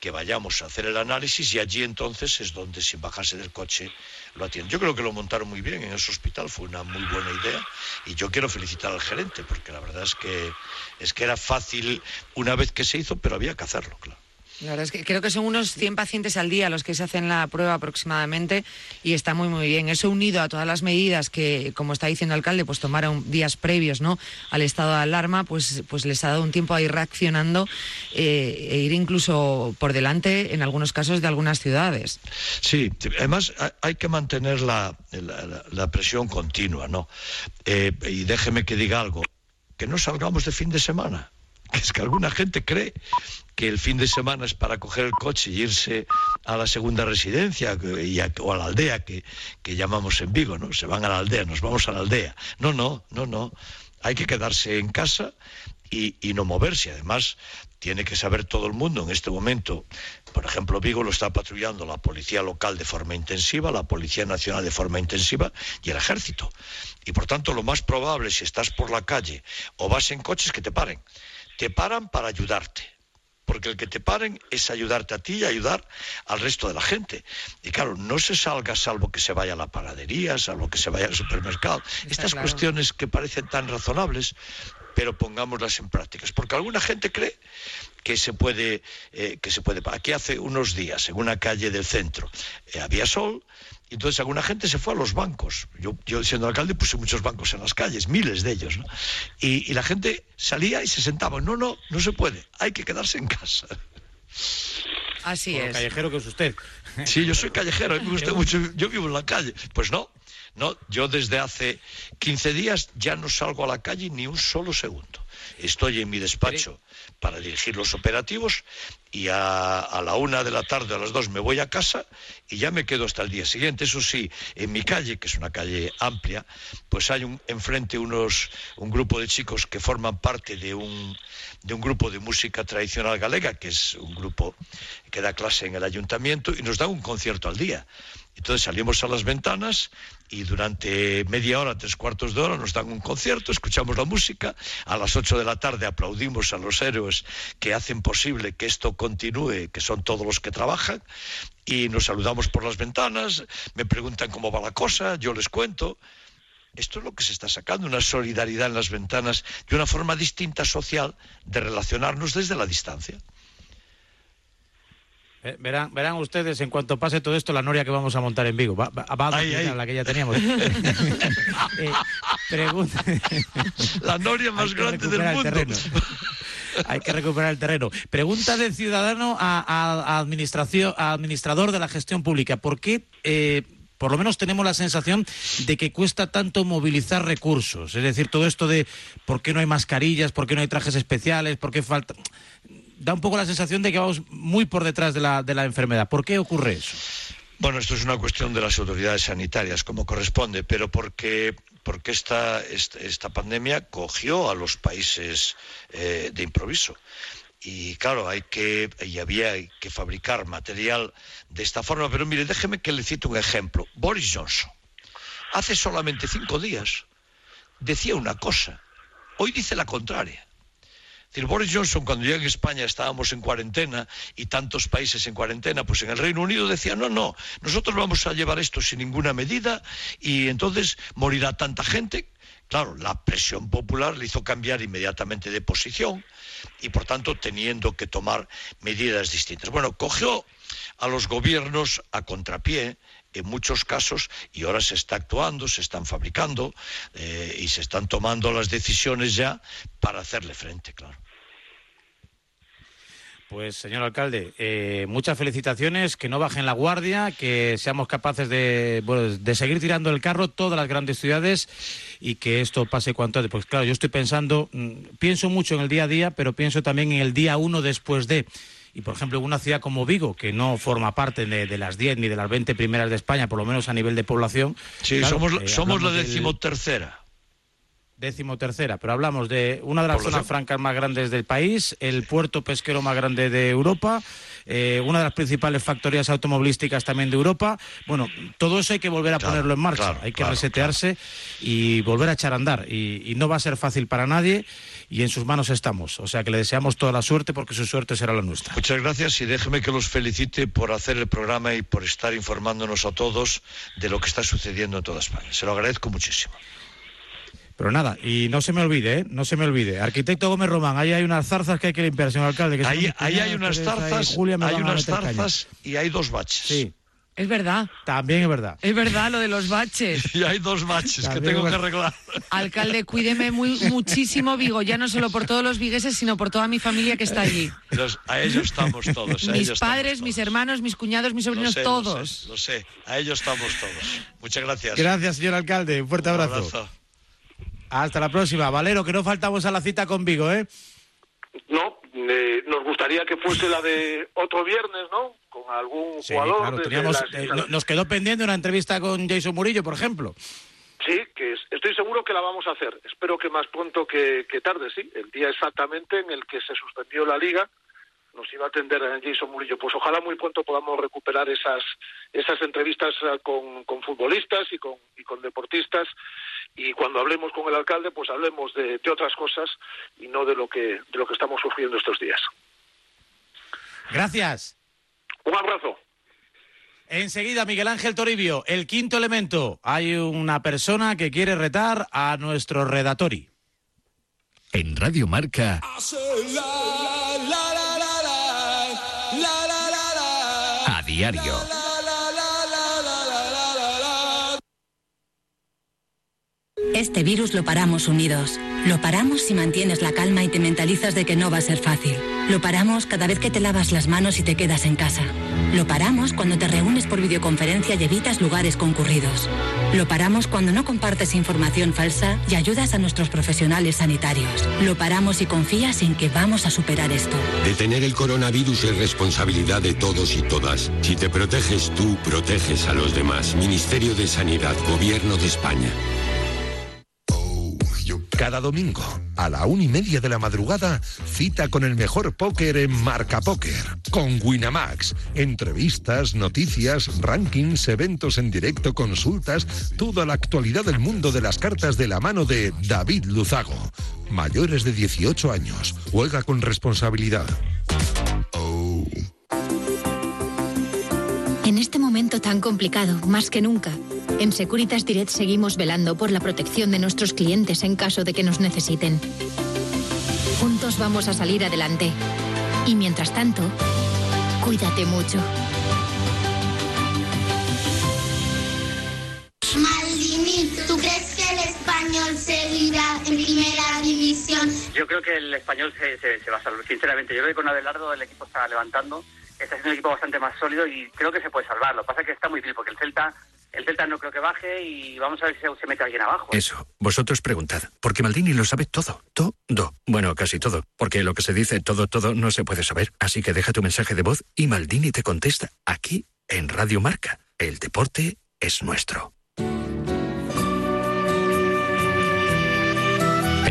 que vayamos a hacer el análisis y allí entonces es donde sin bajarse del coche lo atienden. Yo creo que lo montaron muy bien en ese hospital, fue una muy buena idea y yo quiero felicitar al gerente porque la verdad es que es que era fácil una vez que se hizo, pero había que hacerlo, claro. Es que creo que son unos 100 pacientes al día los que se hacen la prueba aproximadamente y está muy muy bien. Eso unido a todas las medidas que, como está diciendo el alcalde, pues tomaron días previos ¿no? al estado de alarma, pues, pues les ha dado un tiempo a ir reaccionando eh, e ir incluso por delante en algunos casos de algunas ciudades. Sí, además ha- hay que mantener la- la presión continua, ¿no? Eh, y déjeme que diga algo, que no salgamos de fin de semana. Que es que alguna gente cree que el fin de semana es para coger el coche y irse a la segunda residencia o a la aldea que, llamamos en Vigo, ¿no? Se van a la aldea, nos vamos a la aldea. No, no, no, no. Hay que quedarse en casa y, y no moverse. Además, tiene que saber todo el mundo en este momento. Por ejemplo, Vigo lo está patrullando la policía local de forma intensiva, la Policía Nacional de forma intensiva y el ejército. Y por tanto, lo más probable, si estás por la calle o vas en coches, que te paren. Te paran para ayudarte. Porque el que te paren es ayudarte a ti y ayudar al resto de la gente. Y claro, no se salga salvo que se vaya a la panadería, salvo que se vaya al supermercado. Estas claro. cuestiones que parecen tan razonables, pero pongámoslas en prácticas. Porque alguna gente cree que se puede, eh, que se puede. Aquí hace unos días, en una calle del centro, eh, había sol, entonces alguna gente se fue a los bancos. Yo, yo siendo alcalde puse muchos bancos en las calles, miles de ellos, ¿no? Y, y la gente salía y se sentaba. No, no, no se puede. Hay que quedarse en casa. Así es. callejero que es usted. *laughs* Sí, yo soy callejero, me gusta mucho, yo vivo en la calle. Pues no, no, yo desde hace 15 días ya no salgo a la calle ni un solo segundo. Estoy en mi despacho para dirigir los operativos y a, la una de la tarde, a las dos, me voy a casa y ya me quedo hasta el día siguiente. Eso sí, en mi calle, que es una calle amplia, pues hay un, enfrente unos, un grupo de chicos que forman parte de un, de un grupo de música tradicional galega, que es un grupo que da clase en el ayuntamiento y nos da un concierto al día. Entonces salimos a las ventanas y durante media hora, tres cuartos de hora nos dan un concierto, escuchamos la música, a las ocho de la tarde aplaudimos a los héroes que hacen posible que esto continúe, que son todos los que trabajan, y nos saludamos por las ventanas, me preguntan cómo va la cosa, yo les cuento. Esto es lo que se está sacando, una solidaridad en las ventanas y una forma distinta social de relacionarnos desde la distancia. Eh, Verán, verán ustedes, en cuanto pase todo esto, la noria que vamos a montar en Vigo. Va, va- va a Ay, la que ya teníamos. *laughs* Eh, pregunta- *laughs* La noria más grande del mundo. terreno. Hay que recuperar el terreno. Pregunta del ciudadano a, a- a administración, a administrador de la gestión pública. ¿Por qué, eh, por lo menos tenemos la sensación de que cuesta tanto movilizar recursos? Es decir, todo esto de por qué no hay mascarillas, por qué no hay trajes especiales, por qué falta... Da un poco la sensación de que vamos muy por detrás de la, de la enfermedad. ¿Por qué ocurre eso? Bueno, esto es una cuestión de las autoridades sanitarias, como corresponde, pero porque, porque esta, esta, pandemia cogió a los países eh, de improviso. Y claro, hay que, y había que fabricar material de esta forma. Pero mire, déjeme que le cite un ejemplo. Boris Johnson, hace solamente cinco días, decía una cosa. Hoy dice la contraria. Boris Johnson, cuando llega en España estábamos en cuarentena y tantos países en cuarentena, pues en el Reino Unido decía, no, no, nosotros vamos a llevar esto sin ninguna medida y entonces morirá tanta gente. Claro, la presión popular le hizo cambiar inmediatamente de posición y por tanto teniendo que tomar medidas distintas. Bueno, cogió a los gobiernos a contrapié en muchos casos y ahora se está actuando, se están fabricando eh, y se están tomando las decisiones ya para hacerle frente, claro. Pues, señor alcalde, eh, muchas felicitaciones, que no bajen la guardia, que seamos capaces de, bueno, de seguir tirando el carro todas las grandes ciudades y que esto pase cuanto antes. Pues claro, yo estoy pensando, mm, pienso mucho en el día a día, pero pienso también en el día uno después de. Y, por ejemplo, en una ciudad como Vigo, que no forma parte de, de las 10 ni de las 20 primeras de España, por lo menos a nivel de población. Sí, claro, somos, la- eh, somos la hablamos del- decimotercera. pero hablamos de una de las Por zonas francas más grandes del país, el puerto pesquero más grande de Europa, eh, una de las principales factorías automovilísticas también de Europa. Bueno, todo eso hay que volver a ponerlo en marcha, hay que resetearse y volver a echar a andar. Y, y no va a ser fácil para nadie y en sus manos estamos. O sea que le deseamos toda la suerte porque su suerte será la nuestra. Muchas gracias y déjeme que los felicite por hacer el programa y por estar informándonos a todos de lo que está sucediendo en toda España. Se lo agradezco muchísimo. Pero nada, y no se me olvide, ¿eh? no se me olvide. Arquitecto Gómez Román, ahí hay unas zarzas que hay que limpiar, señor alcalde. Que Ahí, ahí hay unas zarzas, Julia hay unas zarzas y hay dos baches. Sí, Es verdad. también es verdad. Es verdad lo de los baches. *laughs* Y hay dos baches que tengo que arreglar. Alcalde, cuídeme muy, muchísimo, Vigo, ya no solo por todos los vigueses, sino por toda mi familia que está allí. Los- a ello estamos todos. a Mis padres, mis hermanos, mis cuñados, mis Lo sobrinos, lo todos. sé, Lo sé, a ello estamos todos. Muchas gracias. Gracias, señor alcalde. Un fuerte Un abrazo. abrazo. Hasta la próxima. Valero, que no faltamos a la cita con Vigo, ¿eh? No, eh, nos gustaría que fuese la de otro viernes, ¿no? Con algún Sí, jugador. claro, desde teníamos, las- eh, no- nos quedó pendiente una entrevista con Jason Murillo, por ejemplo. Sí, que es- estoy seguro que la vamos a hacer. Espero que más pronto que, que tarde, sí. El día exactamente en el que se suspendió la liga nos iba a atender a Jason Murillo. Pues ojalá muy pronto podamos recuperar esas esas entrevistas eh, con, con futbolistas y con, y con deportistas. Y cuando hablemos con el alcalde, pues hablemos de, de otras cosas y no de lo que de lo que estamos sufriendo estos días. Gracias. Un abrazo. Enseguida, Miguel Ángel Toribio, el quinto elemento. Hay una persona que quiere retar a nuestro redatori. En Radio Marca, a diario. Este virus lo paramos unidos. Lo paramos si mantienes la calma y te mentalizas de que no va a ser fácil. Lo paramos cada vez que te lavas las manos y te quedas en casa. Lo paramos cuando te reúnes por videoconferencia y evitas lugares concurridos. Lo paramos cuando no compartes información falsa y ayudas a nuestros profesionales sanitarios. Lo paramos y confías en que vamos a superar esto. Detener el coronavirus es responsabilidad de todos y todas. Si te proteges tú, proteges a los demás. Ministerio de Sanidad, Gobierno de España. Cada domingo, a la una y media de la madrugada, cita con el mejor póker en Marca Póker, con Winamax. Entrevistas, noticias, rankings, eventos en directo, consultas, toda la actualidad del mundo de las cartas de la mano de David Luzago. Mayores de 18 años, juega con responsabilidad. En este momento tan complicado, más que nunca, en Securitas Direct seguimos velando por la protección de nuestros clientes en caso de que nos necesiten. Juntos vamos a salir adelante. Y mientras tanto, cuídate mucho. ¿tú crees que el español seguirá en primera división? Yo creo que el español se, se- se va a salvar, sinceramente. Yo creo que con Abelardo el equipo está levantando, está siendo un equipo bastante más sólido y creo que se puede salvar. Lo que pasa es que está muy difícil porque el Celta, el Celta no creo que baje y vamos a ver si se, mete alguien abajo. Eso, vosotros preguntad, porque Maldini lo sabe todo, todo, bueno, casi todo, porque lo que se dice todo, todo no se puede saber, así que deja tu mensaje de voz y Maldini te contesta aquí en Radio Marca. El deporte es nuestro.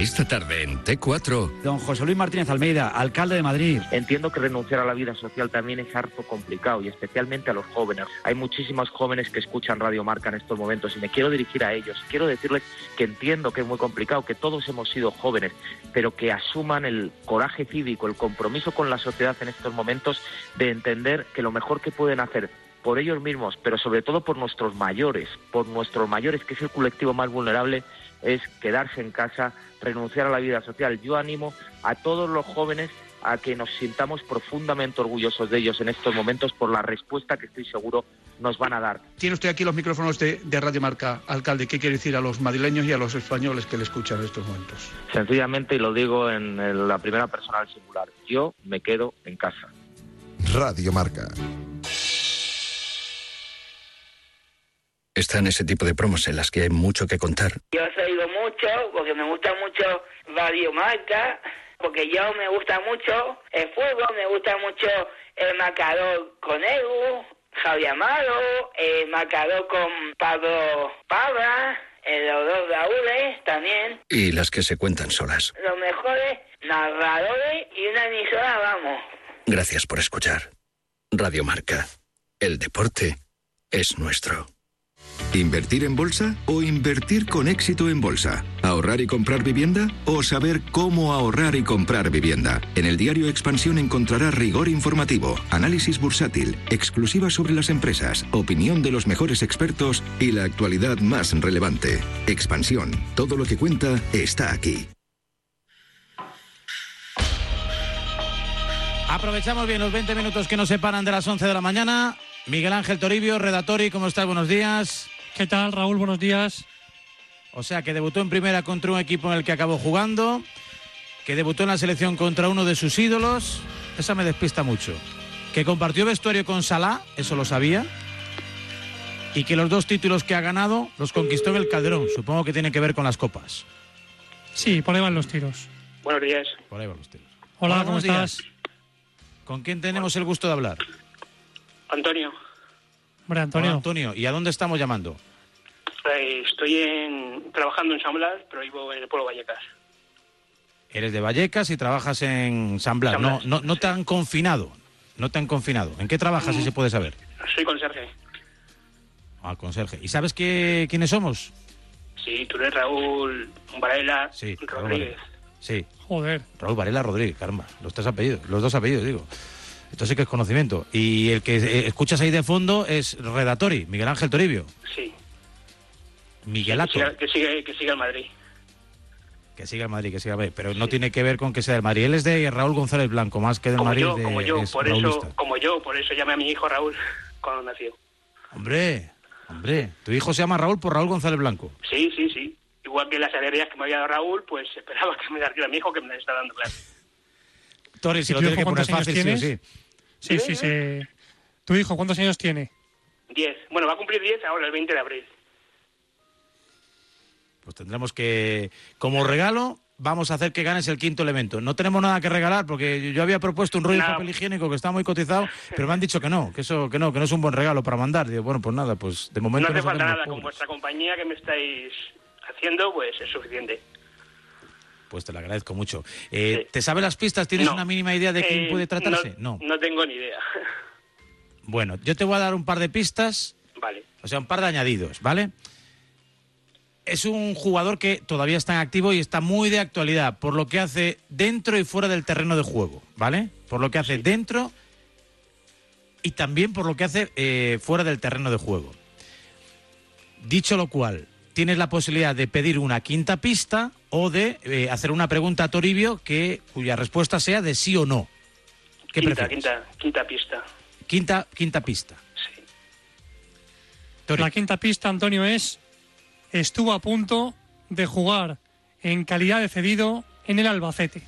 Esta tarde en T4. Don José Luis Martínez Almeida, alcalde de Madrid. Entiendo que renunciar a la vida social también es harto complicado y especialmente a los jóvenes. Hay muchísimos jóvenes que escuchan Radio Marca en estos momentos y me quiero dirigir a ellos. Quiero decirles que entiendo que es muy complicado, que todos hemos sido jóvenes, pero que asuman el coraje cívico, el compromiso con la sociedad en estos momentos de entender que lo mejor que pueden hacer por ellos mismos, pero sobre todo por nuestros mayores, por nuestros mayores, que es el colectivo más vulnerable, es quedarse en casa, renunciar a la vida social. Yo animo a todos los jóvenes a que nos sintamos profundamente orgullosos de ellos en estos momentos por la respuesta que estoy seguro nos van a dar. Tiene usted aquí los micrófonos de, de Radio Marca, alcalde. ¿Qué quiere decir a los madrileños y a los españoles que le escuchan en estos momentos? Sencillamente, y lo digo en el- la primera persona del singular, yo me quedo en casa. Radio Marca. Están ese tipo de promos en las que hay mucho que contar. Yo os oigo mucho porque me gusta mucho Radio Marca, porque yo me gusta mucho el fútbol, me gusta mucho el marcador con Edu, Javier Amaro, el marcador con Pablo Pabra eh, los dos Raúles también, Y las que se cuentan solas. los mejores narradores y una emisora, vamos. Gracias por escuchar. Radio Marca. El deporte es nuestro. ¿Invertir en bolsa o invertir con éxito en bolsa? ¿Ahorrar y comprar vivienda o saber cómo ahorrar y comprar vivienda? En el diario Expansión encontrará rigor informativo, análisis bursátil, exclusiva sobre las empresas, opinión de los mejores expertos y la actualidad más relevante. Expansión, todo lo que cuenta está aquí. Aprovechamos bien los 20 minutos que nos separan de las 11 de la mañana. Miguel Ángel Toribio, Redatori, ¿cómo estás? Buenos días. ¿Qué tal, Raúl? Buenos días. O sea, que debutó en primera contra un equipo en el que acabó jugando, que debutó en la selección contra uno de sus ídolos. Esa me despista mucho. Que compartió vestuario con Salah, eso lo sabía. Y que los dos títulos que ha ganado los conquistó en el Calderón. Supongo que tiene que ver con las copas. Sí, por ahí van los tiros. Buenos días. Por ahí van los tiros. Hola, ¿cómo buenos días. estás? ¿Con quién tenemos el gusto de hablar? Antonio, Hombre, Antonio. Hola, Antonio. ¿Y a dónde estamos llamando? eh, estoy en, trabajando en San Blas, pero vivo en el pueblo Vallecas. Eres de Vallecas y trabajas en San Blas. San No, Blas, no, no te han confinado. No te han confinado. ¿En qué trabajas, si Mm. se puede saber? Soy conserje. Ah, conserje. ¿Y sabes qué, quiénes somos? Sí, tú eres Raúl Varela Sí, Raúl Rodríguez. Sí. Joder. Raúl Varela Rodríguez, caramba. Los tres apellidos, los dos apellidos, digo. Esto sí que es conocimiento. Y el que eh, escuchas ahí de fondo es Redatori, Miguel Ángel Toribio. Sí. Que Miguelato. siga, que siga, que siga el Madrid. Que siga el Madrid, que siga el Madrid. Pero no tiene que ver con que sea del Madrid. Él es de Raúl González Blanco, más que del Como Madrid. yo, de- como yo, es por eso, como yo, por eso llamé a mi hijo Raúl *laughs* cuando nació. Hombre, hombre. Tu hijo se llama Raúl por Raúl González Blanco. Sí, sí, sí. Igual que las alegrías que me había dado Raúl, pues esperaba que me *laughs* diera mi hijo que me está dando clase. Tori, si ¿Y lo tu tiene hijo que poner fácil, años sí o sí. Sí, sí, sí. ¿Tu hijo cuántos años tiene? Diez. Bueno, va a cumplir diez ahora, el 20 de abril. Pues tendremos que, como regalo, vamos a hacer que ganes el quinto elemento. No tenemos nada que regalar porque yo había propuesto un rollo de No. papel higiénico que está muy cotizado, *laughs* pero me han dicho que no, que eso, que no, que no es un buen regalo para mandar. Digo, bueno, pues nada, pues de No momento hace nos falta nada, con pobres. vuestra compañía que me estáis haciendo, pues es suficiente. Pues te lo agradezco mucho. Eh, ¿Te sabes las pistas? ¿Tienes No. una mínima idea de quién Eh, puede tratarse? No. No tengo ni idea. Bueno, yo te voy a dar un par de pistas, vale. o sea, un par de añadidos, ¿vale? Es un jugador que todavía está en activo y está muy de actualidad, por lo que hace dentro y fuera del terreno de juego, ¿vale? Por lo que hace dentro y también por lo que hace eh, fuera del terreno de juego. Dicho lo cual, tienes la posibilidad de pedir una quinta pista o de eh, hacer una pregunta a Toribio que, cuya respuesta sea de sí o no. ¿Qué quinta, prefieres? quinta, quinta pista. Quinta, quinta pista. La quinta pista, Antonio, es estuvo a punto de jugar en calidad de cedido en el Albacete.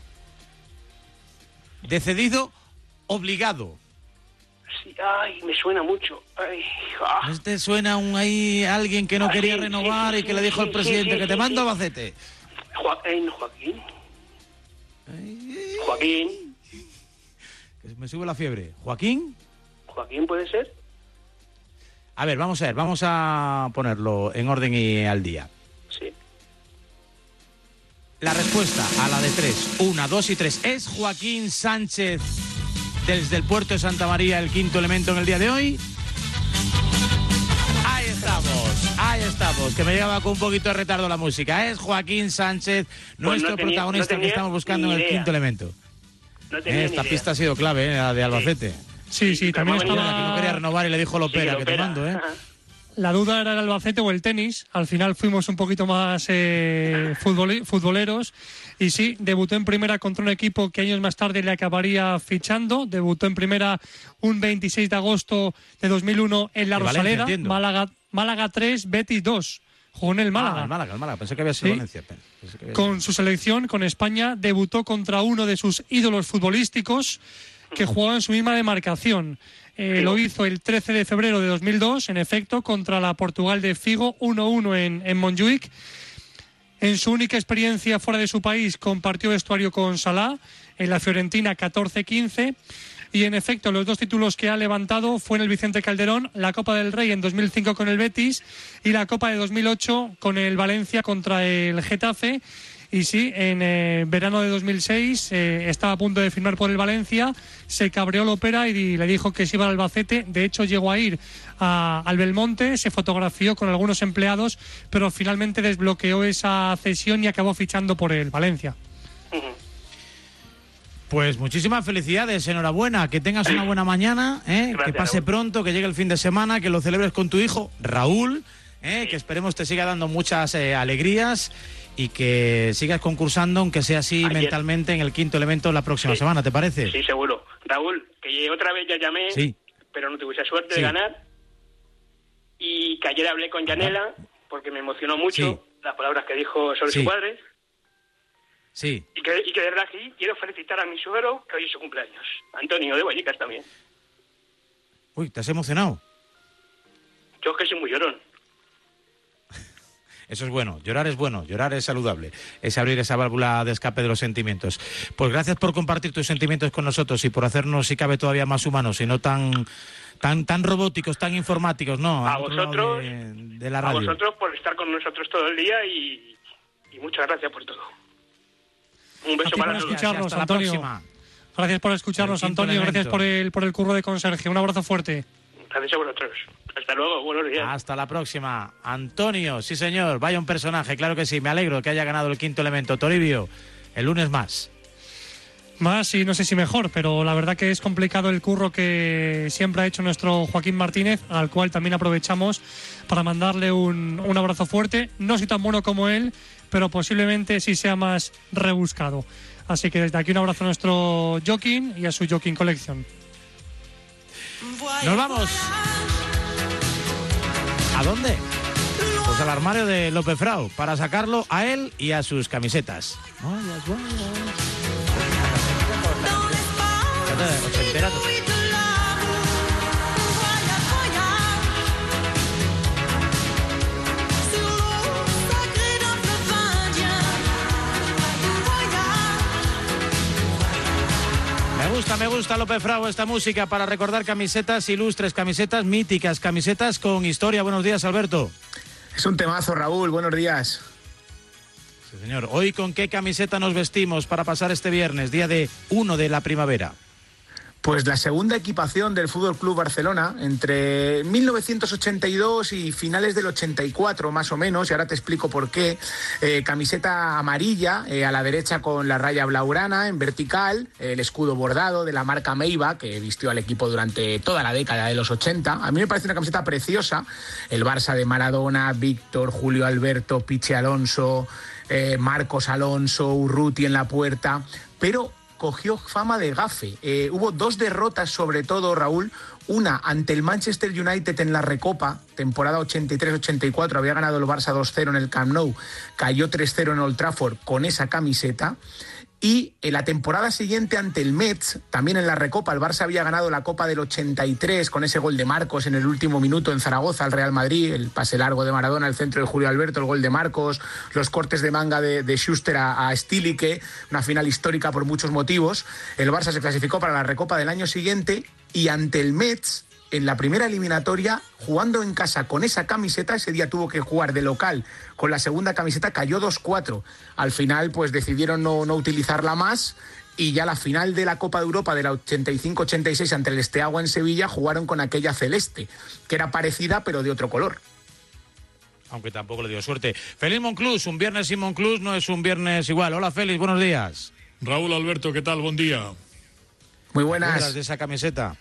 De cedido obligado. Sí, ay, me suena mucho. Ay, ah. ¿No te suena un ahí alguien que no Ah, quería sí, renovar sí, y que sí, le dijo sí, al presidente sí, que sí, te sí, mando a sí. Albacete? Joaquín, Joaquín. Joaquín. Que me sube la fiebre. ¿Joaquín? Joaquín puede ser. A ver, vamos a ver, vamos a ponerlo en orden y al día. Sí. La respuesta a la de tres, una, dos y tres, ¿es Joaquín Sánchez desde el puerto de Santa María el quinto elemento en el día de hoy? Ahí estamos, que me llegaba con un poquito de retardo la música. Es Joaquín Sánchez, nuestro no tenía- protagonista no que estamos buscando en el quinto elemento. No Eh, Esta pista ha sido clave, eh, la de Albacete. Sí, sí, también Mira, que no estaba... quería renovar y le dijo Lopera, que te mando, ¿eh? La duda era el Albacete o el tenis. Al final fuimos un poquito más eh, futboleros. Y sí, debutó en primera contra un equipo que años más tarde le acabaría fichando. Debutó en primera un 26 de agosto de 2001 en La Rosaleda. Málaga, Málaga 3, Betis 2. Jugó en el Málaga. Ah, el Málaga, el Málaga. Pensé que había sido Sí. Valencia. Pensé que había Con su selección, con España, debutó contra uno de sus ídolos futbolísticos que jugaba en su misma demarcación. Eh, lo hizo el 13 de febrero de 2002, en efecto, contra la Portugal de Figo, 1-1 en, en Montjuic. En su única experiencia fuera de su país compartió vestuario con Salah en la Fiorentina 14-15 Y en efecto, los dos títulos que ha levantado fue en el Vicente Calderón, la Copa del Rey en 2005 con el Betis y la Copa de 2008 con el Valencia contra el Getafe. Y sí, en eh, verano de 2006 eh, estaba a punto de firmar por el Valencia, se cabreó Lopera y le dijo que se iba al Albacete. De hecho, llegó a ir a, al Belmonte, se fotografió con algunos empleados, pero finalmente desbloqueó esa cesión y acabó fichando por el Valencia. Pues muchísimas felicidades, enhorabuena, que tengas una buena mañana, ¿eh? que pase pronto, que llegue el fin de semana, que lo celebres con tu hijo, Raúl, ¿eh? que esperemos te siga dando muchas eh, alegrías y que sigas concursando, aunque sea así Ayer. mentalmente, en el quinto elemento la próxima Sí. semana, ¿te parece? Sí, seguro. Raúl, que otra vez ya llamé, Sí. pero no tuve esa suerte de ganar. Y que ayer hablé con Yanela, porque me emocionó mucho las palabras que dijo sobre su padre. Sí. Y que, y que de verdad que quiero felicitar a mi suegro, que hoy es su cumpleaños. Antonio de Vallecas también. Uy, ¿te has emocionado? Yo es que soy muy llorón. *laughs* Eso es bueno, llorar es bueno, llorar es saludable, es abrir esa válvula de escape de los sentimientos. Pues gracias por compartir tus sentimientos con nosotros y por hacernos, si cabe, todavía más humanos y no tan tan tan robóticos, tan informáticos, ¿no? A vosotros, de, de la a radio. vosotros por estar con nosotros todo el día y, y muchas gracias por todo. Un beso para todos. escucharnos, hasta la Antonio. próxima. Gracias por escucharnos, El Antonio. Gracias por el, por el curro de conserje. Un abrazo fuerte. Gracias a vosotros. Hasta luego, buenos días. Hasta la próxima. Antonio, sí señor, vaya un personaje, claro que sí. Me alegro que haya ganado el quinto elemento. Toribio, el lunes más. Más y no sé si mejor, pero la verdad que es complicado el curro que siempre ha hecho nuestro Joaquín Martínez, al cual también aprovechamos para mandarle un, un abrazo fuerte. No soy tan bueno como él, pero posiblemente sí sea más rebuscado. Así que desde aquí un abrazo a nuestro Joaquín y a su Joaquín Collection. Nos vamos. ¿A dónde? Pues al armario de López Frau para sacarlo a él y a sus camisetas. Me gusta, me gusta López Frau esta música para recordar camisetas ilustres, camisetas míticas, camisetas con historia. Buenos días, Alberto. Es un temazo, Raúl. Buenos días. Sí, señor. Hoy con qué camiseta nos vestimos para pasar este viernes, día de 1 de la primavera. Pues la segunda equipación del Fútbol Club Barcelona entre 1982 y finales del 84 más o menos, y ahora te explico por qué. Eh, camiseta amarilla eh, a la derecha con la raya blaugrana en vertical, el escudo bordado de la marca Meiba que vistió al equipo durante toda la década de los 80. A mí me parece una camiseta preciosa. El Barça de Maradona, Víctor, Julio Alberto, Piche Alonso, eh, Marcos Alonso, Urruti en la puerta, pero cogió fama de gafe. Eh, hubo dos derrotas, sobre todo, Raúl. Una ante el Manchester United en la Recopa, temporada 83-84, había ganado el Barça 2-0 en el Camp Nou, cayó 3-0 en Old Trafford con esa camiseta. Y en la temporada siguiente ante el Mets, también en la Recopa, el Barça había ganado la Copa del 83 con ese gol de Marcos en el último minuto en Zaragoza al Real Madrid, el pase largo de Maradona, el centro de Julio Alberto, el gol de Marcos, los cortes de manga de, Schuster a, a Stilike, una final histórica por muchos motivos. El Barça se clasificó para la Recopa del año siguiente y ante el Mets en la primera eliminatoria, jugando en casa con esa camiseta, ese día tuvo que jugar de local con la segunda camiseta, cayó 2-4. Al final, pues decidieron no, no utilizarla más y ya la final de la Copa de Europa de la 85-86 ante el Esteagua en Sevilla jugaron con aquella celeste, que era parecida pero de otro color. Aunque tampoco le dio suerte. Feliz Monclús, un viernes sin Monclús no es un viernes igual. Hola Félix, buenos días. Raúl Alberto, ¿qué tal? Buen día. Muy ¿Te acuerdas de esa camiseta?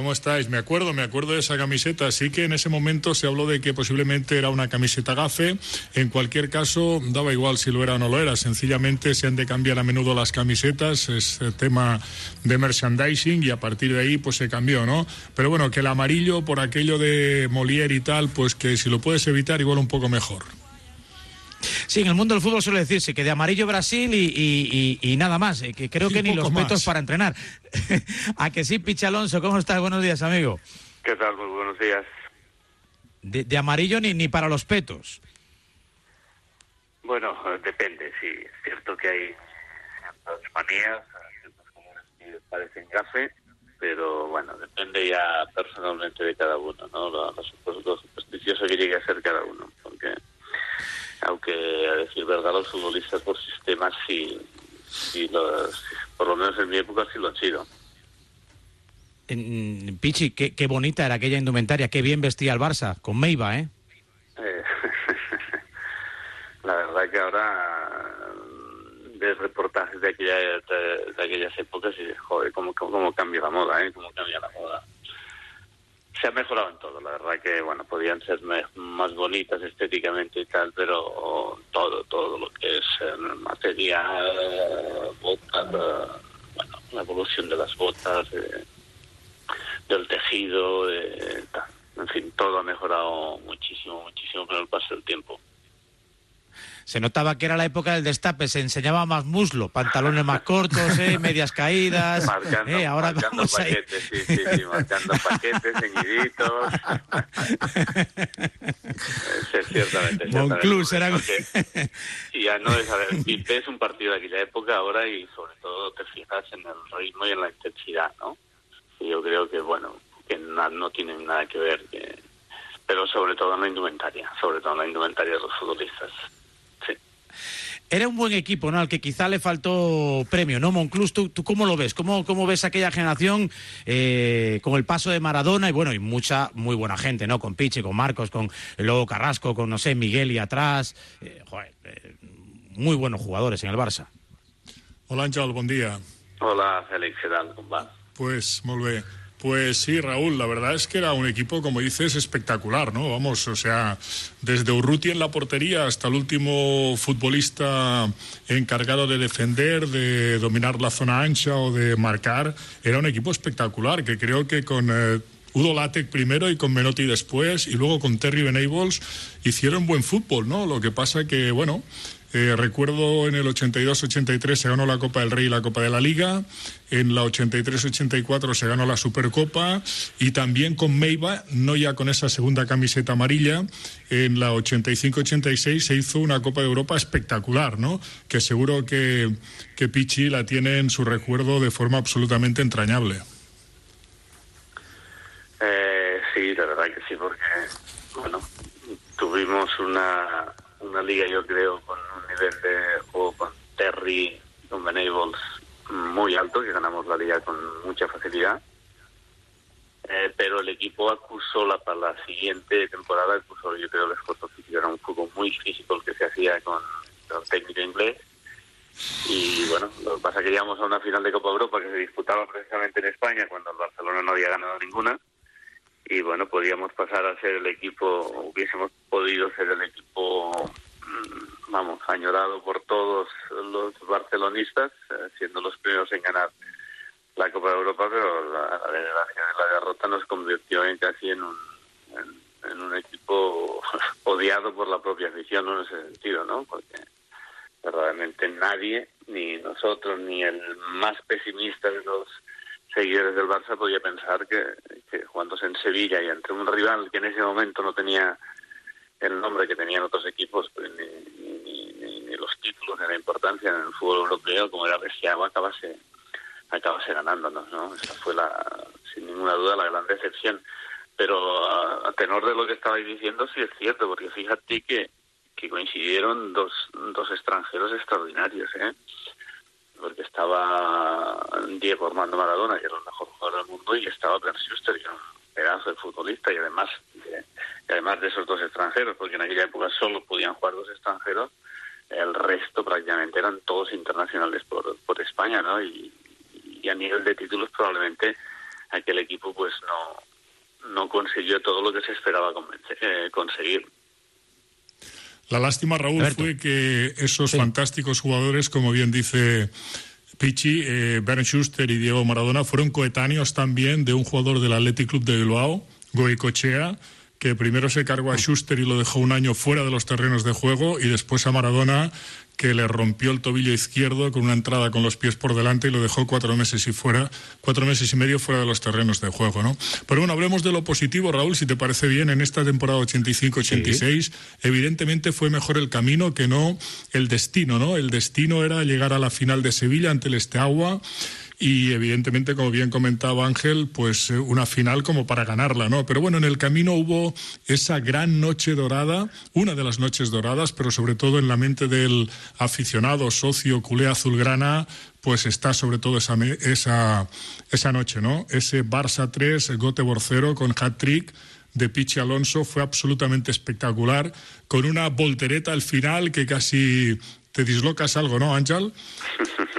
¿Cómo estáis? Me acuerdo, me acuerdo de esa camiseta. Así que en ese momento se habló de que posiblemente era una camiseta gafe. En cualquier caso, daba igual si lo era o no lo era. Sencillamente se han de cambiar a menudo las camisetas. Es eh, tema de merchandising y a partir de ahí pues se cambió, ¿no? Pero bueno, que el amarillo por aquello de Molière y tal, pues que si lo puedes evitar igual un poco mejor. Sí, en el mundo del fútbol suele decirse que de amarillo Brasil y, y- y- y nada más, eh, que creo que ni los más. petos para entrenar. *laughs* A que sí, Picha Alonso, ¿cómo estás? Buenos días, amigo. ¿Qué tal? Muy buenos días. De, de amarillo ni, ni para los petos. Bueno, depende, sí. Es cierto que hay ciertas manías, ciertos colores que parecen café, pero bueno, depende ya personalmente de cada uno, ¿no? Lo, lo, lo supersticioso que llegue a ser cada uno, aunque a decir verdad los futbolistas por sistemas sí, sí los, por lo menos en mi época sí lo han sido. En, Pichi, qué, qué bonita era aquella indumentaria, qué bien vestía el Barça, con Meiva, ¿eh? Eh, *laughs* la verdad que ahora de reportajes de, aquella, de, de aquellas épocas y joder, cómo, cómo, cómo cambia la moda, ¿eh? Cómo cambia la moda. Se ha mejorado en todo, la verdad que, bueno, podían ser más bonitas estéticamente y tal, pero todo, todo lo que es eh, material, botas, eh, bueno, la evolución de las botas, eh, del tejido, de, tal. en fin, todo ha mejorado muchísimo, muchísimo con el paso del tiempo. Se notaba que era la época del destape, se enseñaba más muslo, pantalones más cortos, ¿eh? *laughs* medias caídas. Marcando, ¿eh? Ahora marcando vamos ahí. paquetes, sí, sí, sí, marcando paquetes, ceñiditos. *laughs* Sí, ciertamente. Monclús ciertamente, era- *laughs* Y ya no es, a ver, y ves un partido de aquella época ahora y sobre todo te fijas en el ritmo y en la intensidad, ¿no? Y yo creo que, bueno, que na- no tienen nada que ver, que- pero sobre todo en la indumentaria, sobre todo en la indumentaria de los futbolistas. Era un buen equipo, ¿no? Al que quizá le faltó premio, ¿no? Monclús, ¿tú, tú cómo lo ves? ¿Cómo, cómo ves aquella generación eh, con el paso de Maradona y, bueno, y mucha, muy buena gente, ¿no? Con Pichi, con Marcos, con Lobo Carrasco, con, no sé, Miguel y atrás. Eh, joder, eh, muy buenos jugadores en el Barça. Hola, Ángel, buen día. Hola, Félix, ¿qué tal? Com va? Pues, molt bé. Pues sí, Raúl, la verdad es que era un equipo, como dices, espectacular, ¿no? Vamos, o sea, desde Urruti en la portería hasta el último futbolista encargado de defender, de dominar la zona ancha o de marcar, era un equipo espectacular que creo que con eh, Udo Lattek primero y con Menotti después y luego con Terry Venables hicieron buen fútbol, ¿no? Lo que pasa que, bueno, eh, recuerdo en el 82-83 se ganó la Copa del Rey y la Copa de la Liga. En la 83-84 se ganó la Supercopa. Y también con Meiva, no ya con esa segunda camiseta amarilla, en la 85-86 se hizo una Copa de Europa espectacular, ¿no? Que seguro que, Pichi la tiene en su recuerdo de forma absolutamente entrañable. Eh, sí, la verdad que sí, porque, bueno, tuvimos una, una liga, yo creo, nivel juego con Terry, con Venables muy alto, que ganamos la liga con mucha facilidad. Eh, pero el equipo acusó la, para la siguiente temporada, acusó yo creo el esfuerzo físico, era un fútbol muy físico el que se hacía con el técnico inglés. Y bueno, lo que pasa es que llegamos a una final de Copa Europa que se disputaba precisamente en España cuando el Barcelona no había ganado ninguna y bueno, podíamos pasar a ser el equipo, hubiésemos podido ser el equipo, mm, vamos, añorado por todos los barcelonistas, eh, siendo los primeros en ganar la Copa de Europa, pero la, derrota nos convirtió en casi en un, en un equipo *laughs* odiado por la propia afición, ¿no? En ese sentido, ¿no? Porque verdaderamente nadie, ni nosotros, ni el más pesimista de los seguidores del Barça podía pensar que, que jugándose en Sevilla y ante un rival que en ese momento no tenía el nombre que tenían otros equipos, pues, ni, ni, ni, ni los títulos ni la importancia en el fútbol europeo, como era Bresciago, acabase, acabase ganándonos, ¿no? Esa fue, la, sin ninguna duda, la gran decepción. Pero a, a tenor de lo que estabais diciendo, sí es cierto, porque fíjate que, que coincidieron dos, dos extranjeros extraordinarios, ¿eh? porque estaba Diego Armando Maradona, que era el mejor jugador del mundo, y estaba Bernd Schuster, que era un pedazo de futbolista, y además, además de esos dos extranjeros, porque en aquella época solo podían jugar dos extranjeros, el resto prácticamente eran todos internacionales por, por España, ¿no? Y, y a nivel de títulos probablemente aquel equipo pues no, no consiguió todo lo que se esperaba convencer- eh, conseguir. La lástima, Raúl, fue que esos fantásticos jugadores, como bien dice Pichi, eh, Bernd Schuster y Diego Maradona, fueron coetáneos también de un jugador del Athletic Club de Bilbao, Goicochea, que primero se cargó a Schuster y lo dejó un año fuera de los terrenos de juego, y después a Maradona, que le rompió el tobillo izquierdo con una entrada con los pies por delante y lo dejó cuatro meses y fuera, cuatro meses y medio fuera de los terrenos de juego, ¿no? Pero bueno, hablemos de lo positivo, Raúl, si te parece bien, en esta temporada 85-86, evidentemente fue mejor el camino que no el destino, ¿no? El destino era llegar a la final de Sevilla ante el Esteagua y evidentemente, como bien comentaba Ángel, pues eh, una final como para ganarla, ¿no? Pero bueno, en el camino hubo esa gran noche dorada, una de las noches doradas, pero sobre todo en la mente del aficionado socio culé azulgrana, pues está sobre todo esa, esa, esa noche, ¿no? Ese Barça 3, Göteborg 0 con hat-trick de Pichi Alonso fue absolutamente espectacular, con una voltereta al final que casi te dislocas algo, ¿no, Ángel? *laughs*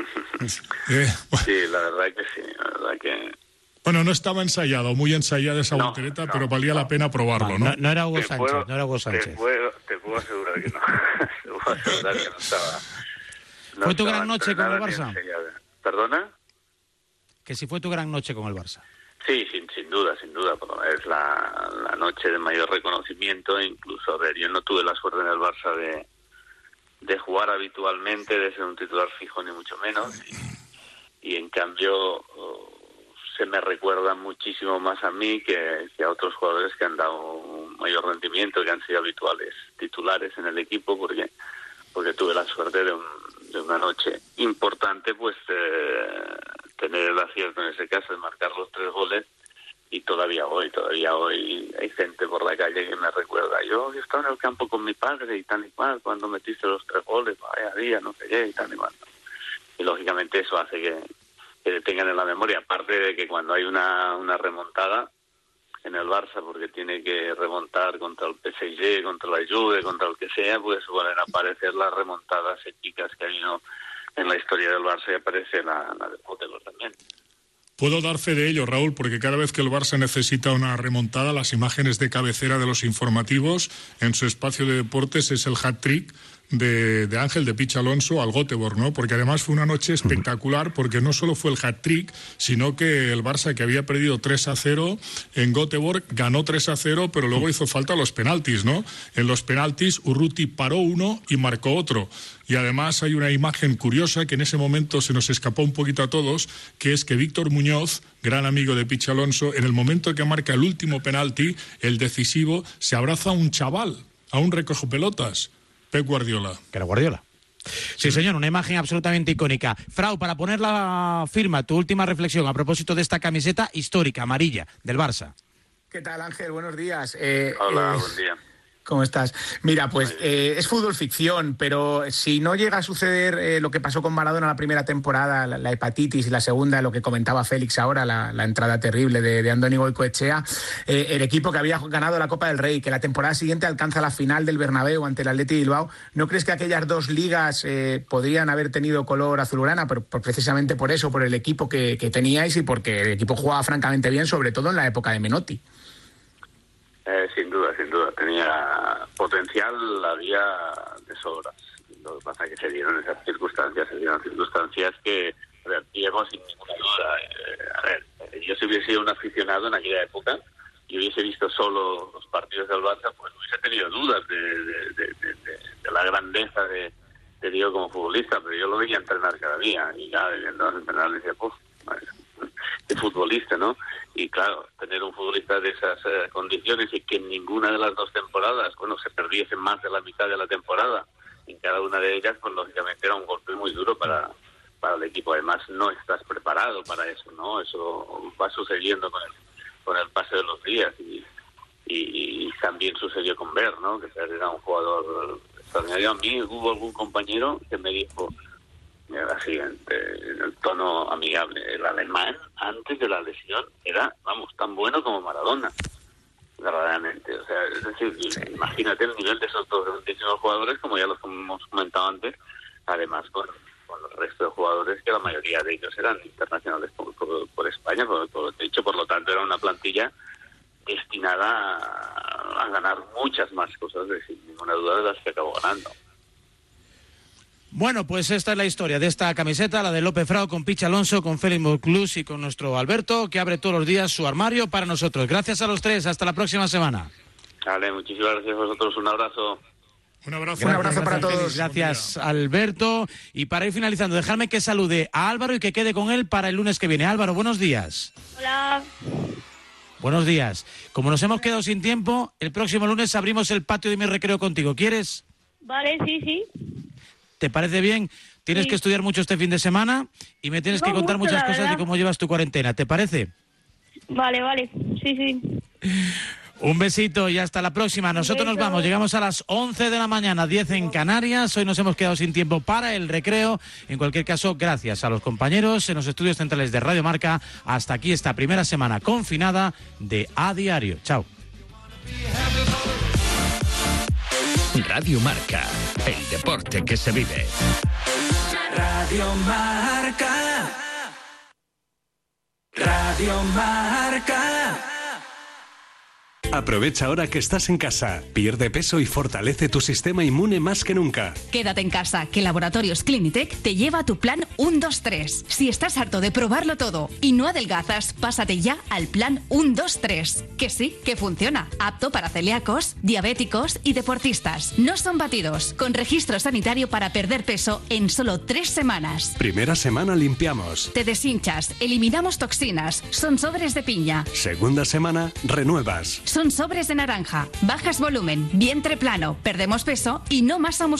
Eh, sí, la verdad que sí, la verdad que... Bueno, no estaba ensayado, muy ensayada esa voltereta, pero valía la pena probarlo, ¿no? No, era Hugo Sánchez, no era Hugo Sánchez. Te puedo, te puedo asegurar que no. *laughs* te puedo asegurar que no estaba... ¿Fue tu gran noche con el Barça? ¿Perdona? Que si fue tu gran noche con el Barça. Sí, sin, sin duda, sin duda. Es la, la noche de mayor reconocimiento. Incluso, a ver, yo no tuve la suerte en el Barça de, de jugar habitualmente, de ser un titular fijo, ni mucho menos. Y, en cambio, oh, se me recuerda muchísimo más a mí que, que, a otros jugadores que han dado un mayor rendimiento, que han sido habituales titulares en el equipo, porque, porque tuve la suerte de, de una noche importante, pues eh, tener el acierto en ese caso de marcar los tres goles y todavía hoy, todavía hoy hay gente por la calle que me recuerda, yo, estaba en el campo con mi padre y tal y cual, cuando metiste los tres goles, vaya día, no sé qué, y tal y cual. Y lógicamente eso hace que, que tengan en la memoria, aparte de que cuando hay una, una remontada en el Barça, porque tiene que remontar contra el PSG, contra la Juve, contra el que sea, pues vuelven a aparecer las remontadas épicas que hay habido en la historia del Barça y aparece la, la de Potelo también. Puedo dar fe de ello, Raúl, porque cada vez que el Barça necesita una remontada, las imágenes de cabecera de los informativos en su espacio de deportes es el hat-trick de, Ángel de Pich Alonso al Göteborg, ¿no? Porque además fue una noche espectacular porque no solo fue el hat-trick, sino que el Barça que había perdido 3 a 0 en Göteborg ganó 3 a 0, pero luego hizo falta los penaltis, ¿no? En los penaltis Urruti paró uno y marcó otro. Y además hay una imagen curiosa que en ese momento se nos escapó un poquito a todos, que es que Víctor Muñoz, gran amigo de Pich Alonso, en el momento que marca el último penalti, el decisivo, se abraza a un chaval, a un recojo pelotas Pep Guardiola. Que era Guardiola. Sí, señor, una imagen absolutamente icónica. Frau, para poner la firma, tu última reflexión a propósito de esta camiseta histórica, amarilla, del Barça. ¿Qué tal, Ángel? Buenos días. Eh, Hola, eh, buen día. ¿Cómo estás? Mira, pues eh, es fútbol ficción, pero si no llega a suceder eh, lo que pasó con Maradona la primera temporada, la, hepatitis, y la segunda, lo que comentaba Félix ahora, la, entrada terrible de, de Andoni Goicoechea, eh, el equipo que había ganado la Copa del Rey, que la temporada siguiente alcanza la final del Bernabéu ante el Atleti Bilbao, ¿no crees que aquellas dos ligas podrían haber tenido color azulgrana? Pero, precisamente por eso, por el equipo que, que teníais y porque el equipo jugaba francamente bien, sobre todo en la época de Menotti. Sin duda, sin duda. Tenía potencial, había de sobras. Lo que pasa es que se dieron esas circunstancias, se dieron circunstancias que Diego sin ninguna duda. Eh, a ver, yo si hubiese sido un aficionado en aquella época y hubiese visto solo los partidos del Barça, pues hubiese tenido dudas de, la grandeza de, Diego como futbolista, pero yo lo veía entrenar cada día y ya viendo entrenar decía, pues, de futbolista, ¿no? Y claro, tener un futbolista de esas eh, condiciones y que en ninguna de las dos temporadas, bueno, se perdiese más de la mitad de la temporada en cada una de ellas, pues lógicamente era un golpe muy duro para, para el equipo. Además, no estás preparado para eso, ¿no? Eso va sucediendo con el, con el paso de los días y, y, también sucedió con Ver, ¿no? Que era un jugador extraordinario. A mí hubo algún compañero que me dijo, así en, el tono amigable. El alemán, antes de la lesión, era, vamos, tan bueno como Maradona, verdaderamente. O sea, es decir, imagínate el nivel de esos dos grandísimos jugadores, como ya los hemos comentado antes, además con, con el resto de jugadores, que la mayoría de ellos eran internacionales por, por, España, por, por, de hecho, por lo tanto, era una plantilla destinada a, a ganar muchas más cosas, sin ninguna duda de las que acabó ganando. Bueno, pues esta es la historia de esta camiseta, la de López Frao con Picha Alonso, con Félix Moclus y con nuestro Alberto, que abre todos los días su armario para nosotros. Gracias a los tres, hasta la próxima semana. Vale, muchísimas gracias a vosotros, un abrazo. Un abrazo. Un abrazo para todos. Gracias, Alberto. Y para ir finalizando, dejadme que salude a Álvaro y que quede con él para el lunes que viene. Álvaro, buenos días. Hola. Buenos días. Como nos hemos quedado sin tiempo, el próximo lunes abrimos el patio de mi recreo contigo. ¿Quieres? Vale, sí, sí. ¿Te parece bien? tienes Sí. que estudiar mucho este fin de semana y me tienes No, que contar mucho, muchas cosas de cómo llevas tu cuarentena. ¿Te parece? Vale, vale. Sí, sí. Un besito y hasta la próxima. Nosotros nos vamos. Llegamos a las 11 de la mañana, 10 en Canarias. Hoy nos hemos quedado sin tiempo para el recreo. En cualquier caso, gracias a los compañeros en los estudios centrales de Radio Marca. Hasta aquí esta primera semana confinada de A Diario. Chao. Radio Marca, el deporte que se vive. Radio Marca. Radio Marca. Aprovecha ahora que estás en casa, pierde peso y fortalece tu sistema inmune más que nunca. Quédate en casa, que Laboratorios Clinitec te lleva a tu plan 1-2-3. Si estás harto de probarlo todo y no adelgazas, pásate ya al plan 1-2-3. Que sí, que funciona. Apto para celíacos, diabéticos y deportistas. No son batidos, con registro sanitario para perder peso en solo tres semanas. Primera semana limpiamos. Te deshinchas, eliminamos toxinas, son sobres de piña, Segunda semana renuevas. Son sobres de naranja, bajas volumen, vientre plano, perdemos peso y no masa muscular.